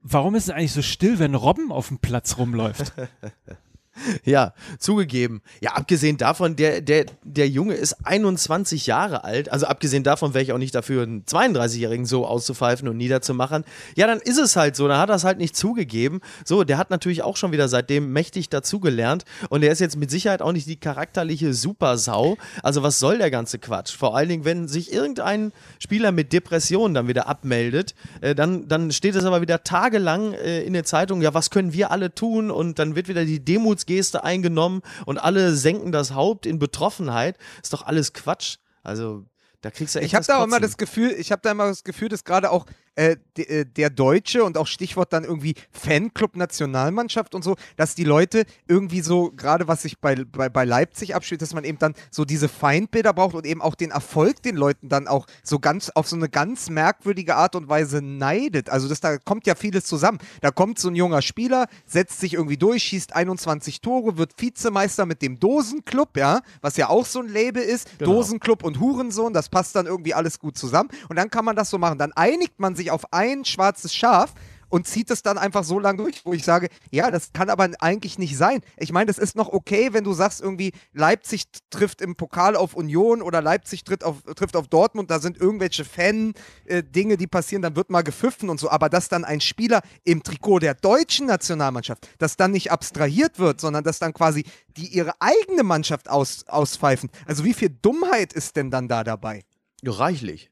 warum ist es eigentlich so still, wenn Robben auf dem Platz rumläuft? (laughs) (laughs) Ja, zugegeben. Ja, abgesehen davon, der, der, der Junge ist 21 Jahre alt. Also abgesehen davon wäre ich auch nicht dafür, einen 32-Jährigen so auszupfeifen und niederzumachen. Ja, dann ist es halt so. Dann hat er es halt nicht zugegeben. So, der hat natürlich auch schon wieder seitdem mächtig dazugelernt. Und der ist jetzt mit Sicherheit auch nicht die charakterliche Supersau. Also was soll der ganze Quatsch? Vor allen Dingen, wenn sich irgendein Spieler mit Depressionen dann wieder abmeldet, äh, dann, dann steht es aber wieder tagelang äh, in der Zeitung, ja, was können wir alle tun? Und dann wird wieder die Demutsgeste eingenommen und alle senken das Haupt in Betroffenheit. Ist doch alles Quatsch. Also, da kriegst du echt Ich habe da auch immer das Gefühl, ich habe da immer das Gefühl, dass gerade auch äh, de, äh, der Deutsche und auch Stichwort dann irgendwie Fanclub Nationalmannschaft und so, dass die Leute irgendwie so, gerade was sich bei, bei, bei Leipzig abspielt, dass man eben dann so diese Feindbilder braucht und eben auch den Erfolg den Leuten dann auch so ganz auf so eine ganz merkwürdige Art und Weise neidet. Also das, da kommt ja vieles zusammen. Da kommt so ein junger Spieler, setzt sich irgendwie durch, schießt 21 Tore, wird Vizemeister mit dem Dosenclub, ja, was ja auch so ein Label ist. Genau. Dosenclub und Hurensohn, das passt dann irgendwie alles gut zusammen. Und dann kann man das so machen. Dann einigt man sich auf ein schwarzes Schaf und zieht es dann einfach so lange durch, wo ich sage, ja, das kann aber eigentlich nicht sein. Ich meine, das ist noch okay, wenn du sagst, irgendwie Leipzig trifft im Pokal auf Union oder Leipzig trifft auf, trifft auf Dortmund, da sind irgendwelche Fan-Dinge, die passieren, dann wird mal gepfiffen und so. Aber dass dann ein Spieler im Trikot der deutschen Nationalmannschaft, das dann nicht abstrahiert wird, sondern dass dann quasi die ihre eigene Mannschaft aus, auspfeifen. Also wie viel Dummheit ist denn dann da dabei? Reichlich.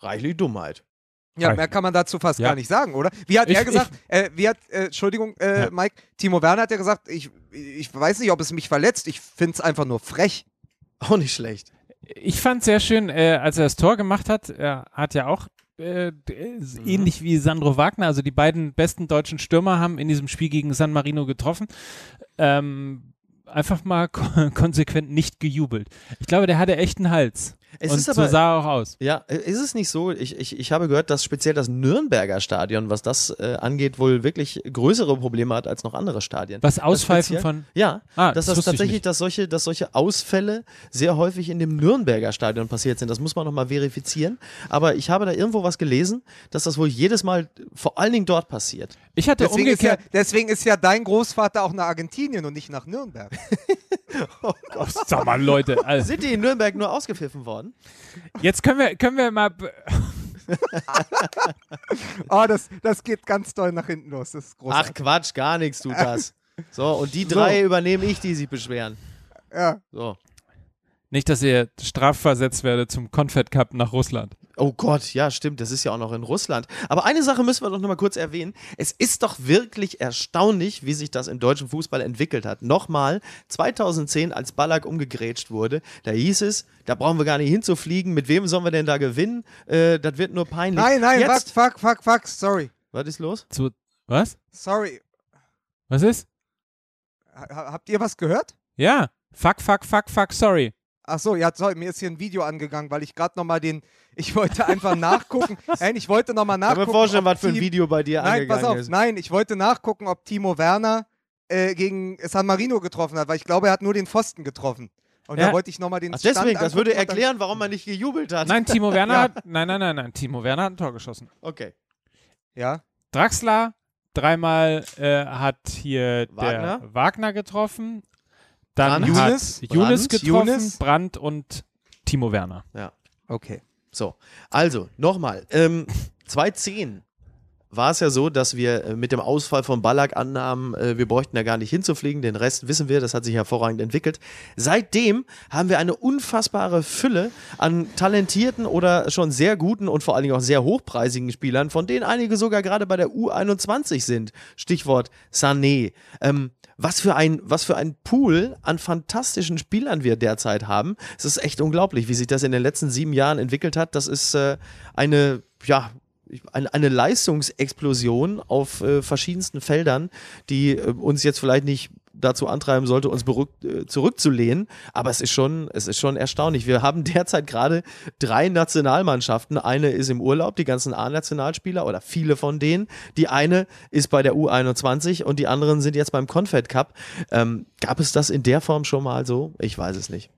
Reichlich Dummheit. Ja, mehr kann man dazu fast Ja. gar nicht sagen, oder? Wie hat Ich- er gesagt, äh, wie hat, äh, Entschuldigung, äh, Ja. Mike, Timo Werner hat ja gesagt, ich, ich weiß nicht, ob es mich verletzt, ich finde es einfach nur frech. Auch nicht schlecht. Ich fand sehr schön, äh, als er das Tor gemacht hat, er hat ja auch äh, Mhm. ähnlich wie Sandro Wagner, also die beiden besten deutschen Stürmer haben in diesem Spiel gegen San Marino getroffen. Ähm, einfach mal ko (laughs) konsequent nicht gejubelt. Ich glaube, der hatte echt einen Hals. Es Und ist so aber, sah er auch aus. Ja, ist es nicht so? Ich, ich, ich habe gehört, dass speziell das Nürnberger Stadion, was das äh, angeht, wohl wirklich größere Probleme hat als noch andere Stadien. Was Auspfeifen von. Ja, Ah, dass das das tatsächlich, dass solche, dass solche Ausfälle sehr häufig in dem Nürnberger Stadion passiert sind. Das muss man nochmal verifizieren. Aber ich habe da irgendwo was gelesen, dass das wohl jedes Mal vor allen Dingen dort passiert. Ich hatte Deswegen ist, ja, umgekehrt. deswegen ist ja dein Großvater auch nach Argentinien und nicht nach Nürnberg. (laughs) (laughs) Sag mal, Leute. Also, Sind die in Nürnberg nur ausgepfiffen worden? jetzt können wir, können wir mal. Oh, (laughs) das, das geht ganz doll nach hinten los. Das ist Ach großartig. Quatsch, gar nichts tut das. So, und die (laughs) drei übernehme ich, die sich beschweren. ja. So. Nicht, dass ihr strafversetzt werdet zum Confed Cup nach Russland. Oh Gott, ja, stimmt, das ist ja auch noch in Russland. Aber eine Sache müssen wir doch noch mal kurz erwähnen. Es ist doch wirklich erstaunlich, wie sich das im deutschen Fußball entwickelt hat. Nochmal, 2010, als Ballack umgegrätscht wurde, da hieß es, da brauchen wir gar nicht hinzufliegen. Mit wem sollen wir denn da gewinnen? Äh, das wird nur peinlich. Nein, nein, Jetzt, fuck, fuck, fuck, fuck, sorry. was ist los? Zu, was? Sorry. Was ist? Ha habt ihr was gehört? Ja. Fuck, fuck, fuck, fuck, sorry. Ach so, ja, sorry, mir ist hier ein Video angegangen, weil ich gerade nochmal den, ich wollte einfach (laughs) nachgucken. Nein, ich wollte nochmal Kann nachgucken. mir vorstellen, was für ein Team- Video bei dir Nein, pass angegangen auf, ist. nein, ich wollte nachgucken, ob Timo Werner äh, gegen San Marino getroffen hat, weil ich glaube, er hat nur den Pfosten getroffen. Und Ja. da wollte ich nochmal den Ach, Stand deswegen, das würde erklären, warum man nicht gejubelt hat. Nein, Timo Werner (laughs) Ja. hat. Nein, nein, nein, nein. Timo Werner hat ein Tor geschossen. Okay. Ja, Draxler dreimal äh, hat hier Wagner? der Wagner getroffen. Dann Brandt? hat Younes? Younes getroffen, Younes? Brandt und Timo Werner. okay. So, also nochmal. Ähm, (laughs) 2010 war es ja so, dass wir äh, mit dem Ausfall von Ballack annahmen, äh, wir bräuchten da gar nicht hinzufliegen. Den Rest wissen wir, das hat sich hervorragend entwickelt. Seitdem haben wir eine unfassbare Fülle an talentierten oder schon sehr guten und vor allen Dingen auch sehr hochpreisigen Spielern, von denen einige sogar gerade bei der U21 sind. Stichwort Sané. Ähm, was für ein, was für ein Pool an fantastischen Spielern wir derzeit haben. Es ist echt unglaublich, wie sich das in den letzten sieben Jahren entwickelt hat. Das ist äh, eine, ja, eine, Leistungsexplosion auf äh, verschiedensten Feldern, die äh, uns jetzt vielleicht nicht dazu antreiben sollte, uns äh, zurückzulehnen. Aber es ist schon, es ist schon erstaunlich. Wir haben derzeit gerade drei Nationalmannschaften. Eine ist im Urlaub, die ganzen A-Nationalspieler oder viele von denen. Die eine ist bei der U21 und die anderen sind jetzt beim Confed Cup. Ähm, gab es das in der Form schon mal so? Ich weiß es nicht.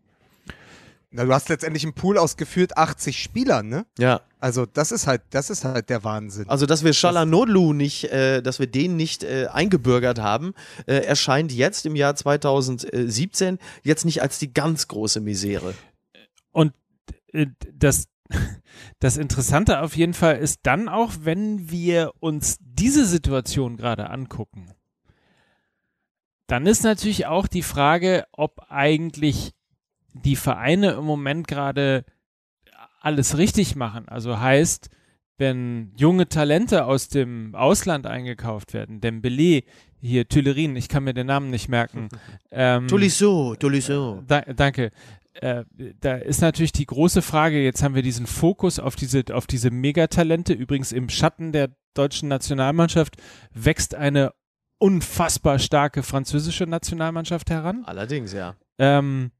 Na, du hast letztendlich einen Pool aus gefühlt 80 Spielern, ne? Ja, Also das ist halt, das ist halt der Wahnsinn. also dass wir Shalanoglu nicht, äh, dass wir den nicht äh, eingebürgert haben, äh, erscheint jetzt im Jahr 2017 jetzt nicht als die ganz große Misere. Und äh, das, das Interessante auf jeden Fall ist dann auch, wenn wir uns diese Situation gerade angucken, dann ist natürlich auch die Frage, ob eigentlich die Vereine im Moment gerade alles richtig machen. Also heißt, wenn junge Talente aus dem Ausland eingekauft werden, Dembele, hier Tuilerin, ich kann mir den Namen nicht merken. (laughs) Ähm, Tolisso, Tolisso. da, danke. Äh, da ist natürlich die große Frage, jetzt haben wir diesen Fokus auf diese, auf diese Megatalente. Übrigens im Schatten der deutschen Nationalmannschaft wächst eine unfassbar starke französische Nationalmannschaft heran. Allerdings, ja. Ähm,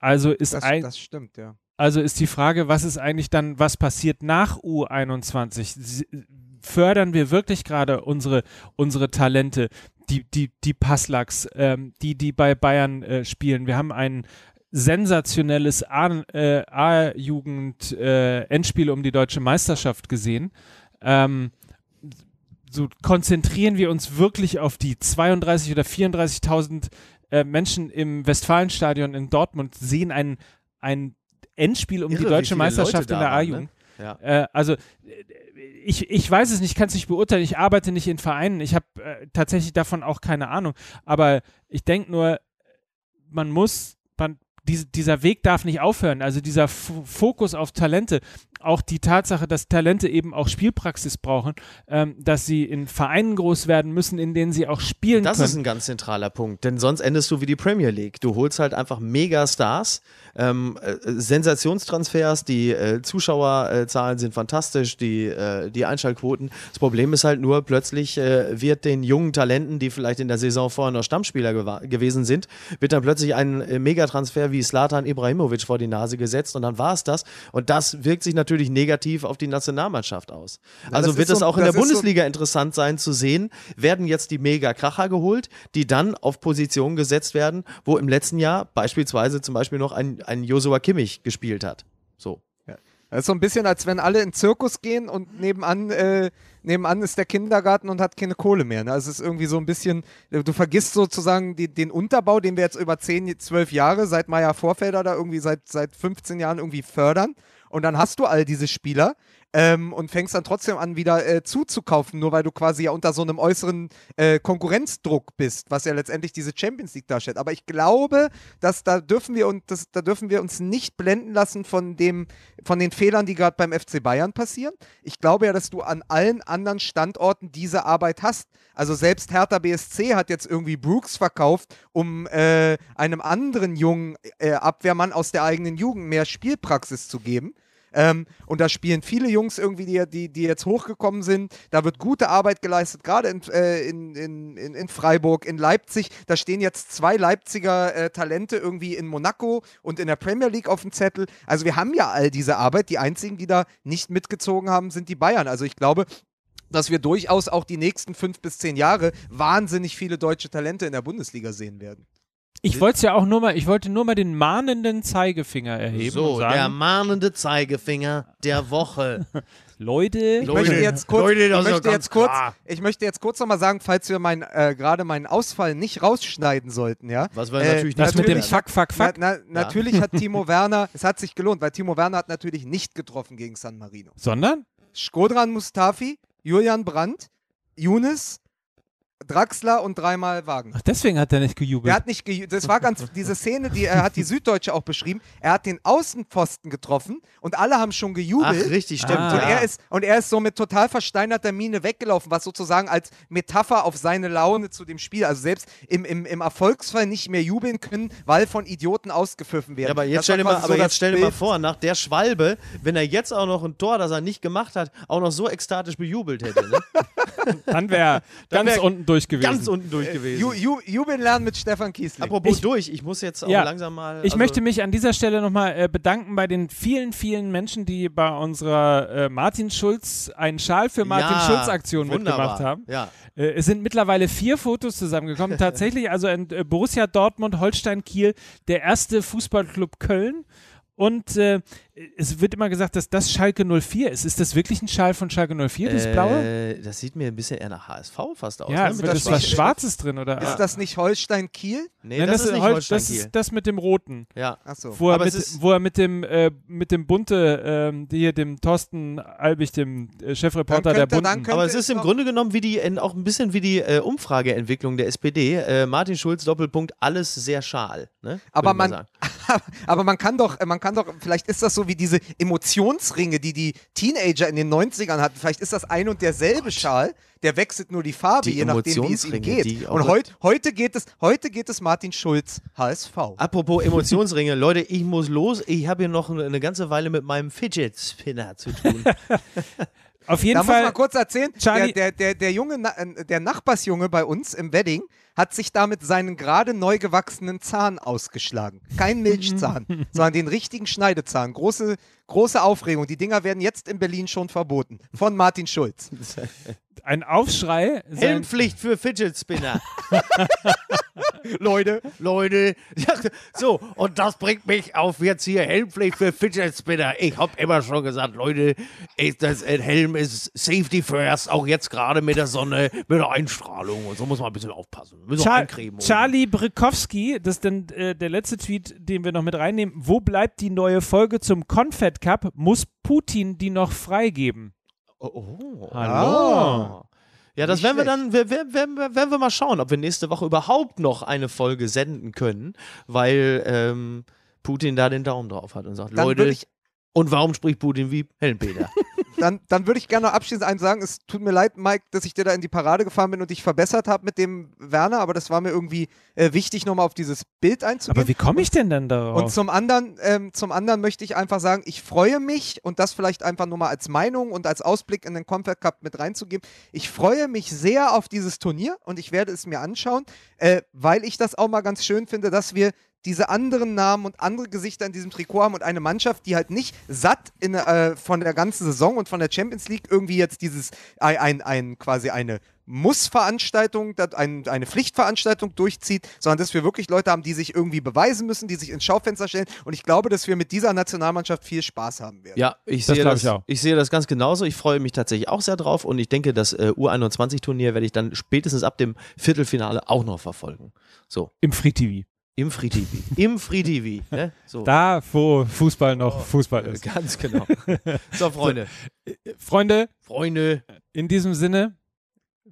also ist das, ein, das stimmt, ja. also ist die Frage, was ist eigentlich dann, was passiert nach U21? Sie- Fördern wir wirklich gerade unsere, unsere Talente, die, die, die Passlacks, ähm, die, die bei Bayern äh, spielen? Wir haben ein sensationelles A- äh, A-Jugend-Endspiel um die deutsche Meisterschaft gesehen. Ähm, so konzentrieren wir uns wirklich auf die 32 oder 34.000 äh, Menschen im Westfalenstadion in Dortmund sehen ein, ein Endspiel um Irre, die deutsche Meisterschaft in der A-Jugend. Ja. Äh, also äh, ich, ich weiß es nicht, kann es nicht beurteilen. Ich arbeite nicht in Vereinen. Ich habe äh, tatsächlich davon auch keine Ahnung. Aber ich denke nur, man muss, man, diese, dieser Weg darf nicht aufhören. Also dieser F Fokus auf Talente, auch die Tatsache, dass Talente eben auch Spielpraxis brauchen, ähm, dass sie in Vereinen groß werden müssen, in denen sie auch spielen Das können. ist ein ganz zentraler Punkt, denn sonst endest du wie die Premier League. Du holst halt einfach Megastars, ähm, äh, Sensationstransfers, die äh, Zuschauerzahlen sind fantastisch, die, äh, die Einschaltquoten. Das Problem ist halt nur, plötzlich äh, wird den jungen Talenten, die vielleicht in der Saison vorher noch Stammspieler gewesen sind, wird dann plötzlich ein äh, Megatransfer wie Slatan Ibrahimovic vor die Nase gesetzt und dann war es das. Und das wirkt sich natürlich negativ auf die Nationalmannschaft aus. also das wird es so- auch in der ist so- Bundesliga interessant sein zu sehen, werden jetzt die Mega-Kracher geholt, die dann auf Positionen gesetzt werden, wo im letzten Jahr beispielsweise zum Beispiel noch ein, ein Joshua Kimmich gespielt hat. So. Das ist so ein bisschen, als wenn alle in den Zirkus gehen und nebenan, äh, nebenan ist der Kindergarten und hat keine Kohle mehr. Ne? Also es ist irgendwie so ein bisschen, du vergisst sozusagen die, den Unterbau, den wir jetzt über 10, 12 Jahre, seit Meier Vorfelder da irgendwie seit, seit 15 Jahren irgendwie fördern. Und dann hast du all diese Spieler ähm, und fängst dann trotzdem an, wieder äh, zuzukaufen, nur weil du quasi ja unter so einem äußeren äh, Konkurrenzdruck bist, was ja letztendlich diese Champions League darstellt. Aber ich glaube, dass da dürfen wir uns, das, da dürfen wir uns nicht blenden lassen von dem, von den Fehlern, die gerade beim FC Bayern passieren. Ich glaube ja, dass du an allen anderen Standorten diese Arbeit hast. Also selbst Hertha BSC hat jetzt irgendwie Brooks verkauft, um äh, einem anderen jungen äh, Abwehrmann aus der eigenen Jugend mehr Spielpraxis zu geben. Ähm, und da spielen viele Jungs irgendwie, die, die, die jetzt hochgekommen sind. Da wird gute Arbeit geleistet, gerade in, äh, in, in, in, Freiburg, in Leipzig. Da stehen jetzt zwei Leipziger äh, Talente irgendwie in Monaco und in der Premier League auf dem Zettel. Also wir haben ja all diese Arbeit. Die einzigen, die da nicht mitgezogen haben, sind die Bayern. Also ich glaube, dass wir durchaus auch die nächsten fünf bis zehn Jahre wahnsinnig viele deutsche Talente in der Bundesliga sehen werden. Ich wollte es ja auch nur mal, ich wollte nur mal den mahnenden Zeigefinger erheben so, und der sagen, mahnende Zeigefinger der Woche. (laughs) Leute, Ich Leute, möchte jetzt kurz, Leute, ich möchte jetzt kurz, klar. ich möchte jetzt kurz nochmal sagen, falls wir mein, äh, gerade meinen Ausfall nicht rausschneiden sollten, ja. Was wir Äh, natürlich das mit dem Fuck, Fuck, Fuck. Na, na, natürlich hat (laughs) Timo Werner, es hat sich gelohnt, weil Timo Werner hat natürlich nicht getroffen gegen San Marino. Sondern? Skodran Mustafi, Julian Brandt, Younes, Draxler und dreimal Wagner. Ach, deswegen hat er nicht Er gejubelt. hat nicht ge das war ganz diese Szene, die er hat die Süddeutsche auch beschrieben. Er hat den Außenpfosten getroffen und alle haben schon Ach, gejubelt. richtig, stimmt. Ah. Und, ja. er ist, und er ist so mit total versteinerter Miene weggelaufen, was sozusagen als Metapher auf seine Laune zu dem Spiel, also selbst im, im, im Erfolgsfall nicht mehr jubeln können, weil von Idioten ausgepfiffen werden. Ja, aber jetzt Das stell, dir mal, aber so jetzt stell dir mal vor, nach der Schwalbe, wenn er jetzt auch noch ein Tor, das er nicht gemacht hat, auch noch so ekstatisch bejubelt hätte. Ne? (laughs) Dann wäre er Dann ganz wär unten durch gewesen. Ganz unten durch gewesen. Ju, ju, jubeln lernen mit Stefan Kiesling. Apropos Ich- durch, ich muss jetzt auch Ja, langsam mal. Ich also- möchte mich an dieser Stelle nochmal äh, bedanken bei den vielen, vielen Menschen, die bei unserer äh, Martin Schulz, einen Schal für Martin Ja, Schulz Aktion wunderbar. mitgemacht haben. Ja. Äh, es sind mittlerweile vier Fotos zusammengekommen. (laughs) Tatsächlich, also in äh, Borussia Dortmund, Holstein Kiel, der erste Fußballclub Köln. Und äh, es wird immer gesagt, dass das Schalke 04 ist. Ist das wirklich ein Schal von Schalke 04, dieses blaue? Äh, das sieht mir ein bisschen eher nach HSV fast aus. Ja, ne? mit das was Schwarzes drin, oder? ist das nicht Holstein Kiel? Nee, Nein, das, ist nicht Hol- Holstein das ist das mit dem Roten. Ja. Achso. Wo er, Aber mit, ist- wo er mit dem äh, mit dem Bunte, ähm, hier dem Thorsten Albig, dem äh, Chefreporter der Bunten. Aber es ist im Grunde genommen wie die, auch ein bisschen wie die äh, Umfrageentwicklung der SPD. Äh, Martin Schulz, Doppelpunkt, alles sehr schal. Ne? Aber man, (laughs) aber man kann doch, man kann doch, vielleicht ist das so wie diese Emotionsringe, die die Teenager in den 90ern hatten. Vielleicht ist das ein und derselbe Schal, der wechselt nur die Farbe, Die je nachdem, wie es ihm geht. Und heut, heute geht es, heute geht es Martin Schulz, HSV. Apropos Emotionsringe, Leute, ich muss los. Ich habe hier noch eine, ganze Weile mit meinem Fidget Spinner zu tun. (laughs) Auf jeden Da muss Fall. man kurz erzählen, der, Charlie- der, der, der, Junge, äh, der Nachbarsjunge bei uns im Wedding hat sich damit seinen gerade neu gewachsenen Zahn ausgeschlagen. Kein Milchzahn, (laughs) sondern den richtigen Schneidezahn. Große, große Aufregung. Die Dinger werden jetzt in Berlin schon verboten. Von Martin Schulz. (laughs) ein Aufschrei. Helmpflicht für Fidget Spinner. (laughs) Leute. Leute. Ja, so, und das bringt mich auf jetzt hier Helmpflicht für Fidget Spinner. Ich habe immer schon gesagt, Leute, ich, das Helm ist Safety first, auch jetzt gerade mit der Sonne, mit der Einstrahlung und so muss man ein bisschen aufpassen. Müssen Char eincremen. Charlie Brykowski, das ist dann äh, der letzte Tweet, den wir noch mit reinnehmen. Wo bleibt die neue Folge zum Confed Cup? Muss Putin die noch freigeben? Oh, oh. Hallo. Ja, das Nicht werden wir schlecht. dann, wir- werden wir, werden wir mal schauen, ob wir nächste Woche überhaupt noch eine Folge senden können, weil ähm, Putin da den Daumen drauf hat und sagt, Dann Leute, und warum spricht Putin wie Helmpeter? (laughs) dann, dann würde ich gerne noch abschließend eins sagen. Es tut mir leid, Mike, dass ich dir da in die Parade gefahren bin und dich verbessert habe mit dem Werner, aber das war mir irgendwie äh, wichtig, nochmal auf dieses Bild einzugehen. Aber wie komme ich denn dann Und darauf? zum anderen, ähm, zum anderen möchte ich einfach sagen, ich freue mich und das vielleicht einfach nur mal als Meinung und als Ausblick in den Confed Cup mit reinzugeben. Ich freue mich sehr auf dieses Turnier und ich werde es mir anschauen, äh, weil ich das auch mal ganz schön finde, dass wir diese anderen Namen und andere Gesichter in diesem Trikot haben und eine Mannschaft, die halt nicht satt in, äh, von der ganzen Saison und von der Champions League irgendwie jetzt dieses ein, ein, ein quasi eine Muss-Veranstaltung, ein, eine Pflichtveranstaltung durchzieht, sondern dass wir wirklich Leute haben, die sich irgendwie beweisen müssen, die sich ins Schaufenster stellen. Und ich glaube, dass wir mit dieser Nationalmannschaft viel Spaß haben werden. Ja, ich Das sehe das, ich auch. ich sehe das ganz genauso. Ich freue mich tatsächlich auch sehr drauf und ich denke, das äh, U21-Turnier werde ich dann spätestens ab dem Viertelfinale auch noch verfolgen. So, Im Free TV. Im Free TV. Im Free TV. Ne? So. Da, wo Fußball noch Fußball Äh, (laughs) ist. Ganz genau. So, Freunde. Freunde, Freunde. in diesem Sinne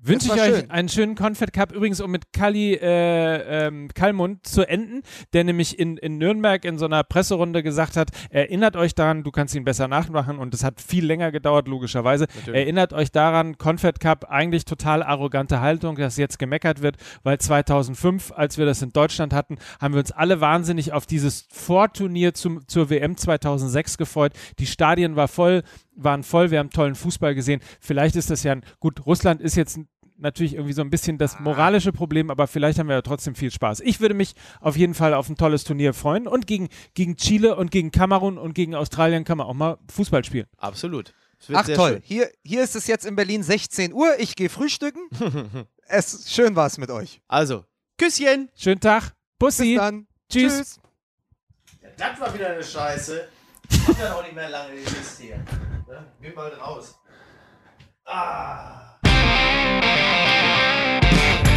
wünsche ich euch schön. einen schönen Confed Cup. Übrigens, um mit Kali äh, ähm, Kalmund zu enden, der nämlich in, in Nürnberg in so einer Presserunde gesagt hat, erinnert euch daran, du kannst ihn besser nachmachen und es hat viel länger gedauert, logischerweise. Erinnert euch daran, Confed Cup, eigentlich total arrogante Haltung, dass jetzt gemeckert wird, weil 2005, als wir das in Deutschland hatten, haben wir uns alle wahnsinnig auf dieses Vorturnier zum, zur WM 2006 gefreut. Die Stadien war voll, waren voll, wir haben tollen Fußball gesehen. Vielleicht ist das ja ein, gut, Russland ist jetzt natürlich irgendwie so ein bisschen das moralische Problem, aber vielleicht haben wir ja trotzdem viel Spaß. Ich würde mich auf jeden Fall auf ein tolles Turnier freuen und gegen, gegen Chile und gegen Kamerun und gegen Australien kann man auch mal Fußball spielen. Absolut. Ach toll, schön. hier, hier ist es jetzt in Berlin 16 Uhr. Ich gehe frühstücken. (laughs) es, schön war es mit euch. Also, Küsschen. Schönen Tag, Bis Bussi, dann. Tschüss. Tschüss. Das war wieder eine Scheiße. Ich hab ja auch nicht mehr lange die Liste hier. Ne? Geh mal raus. Ah. Bye.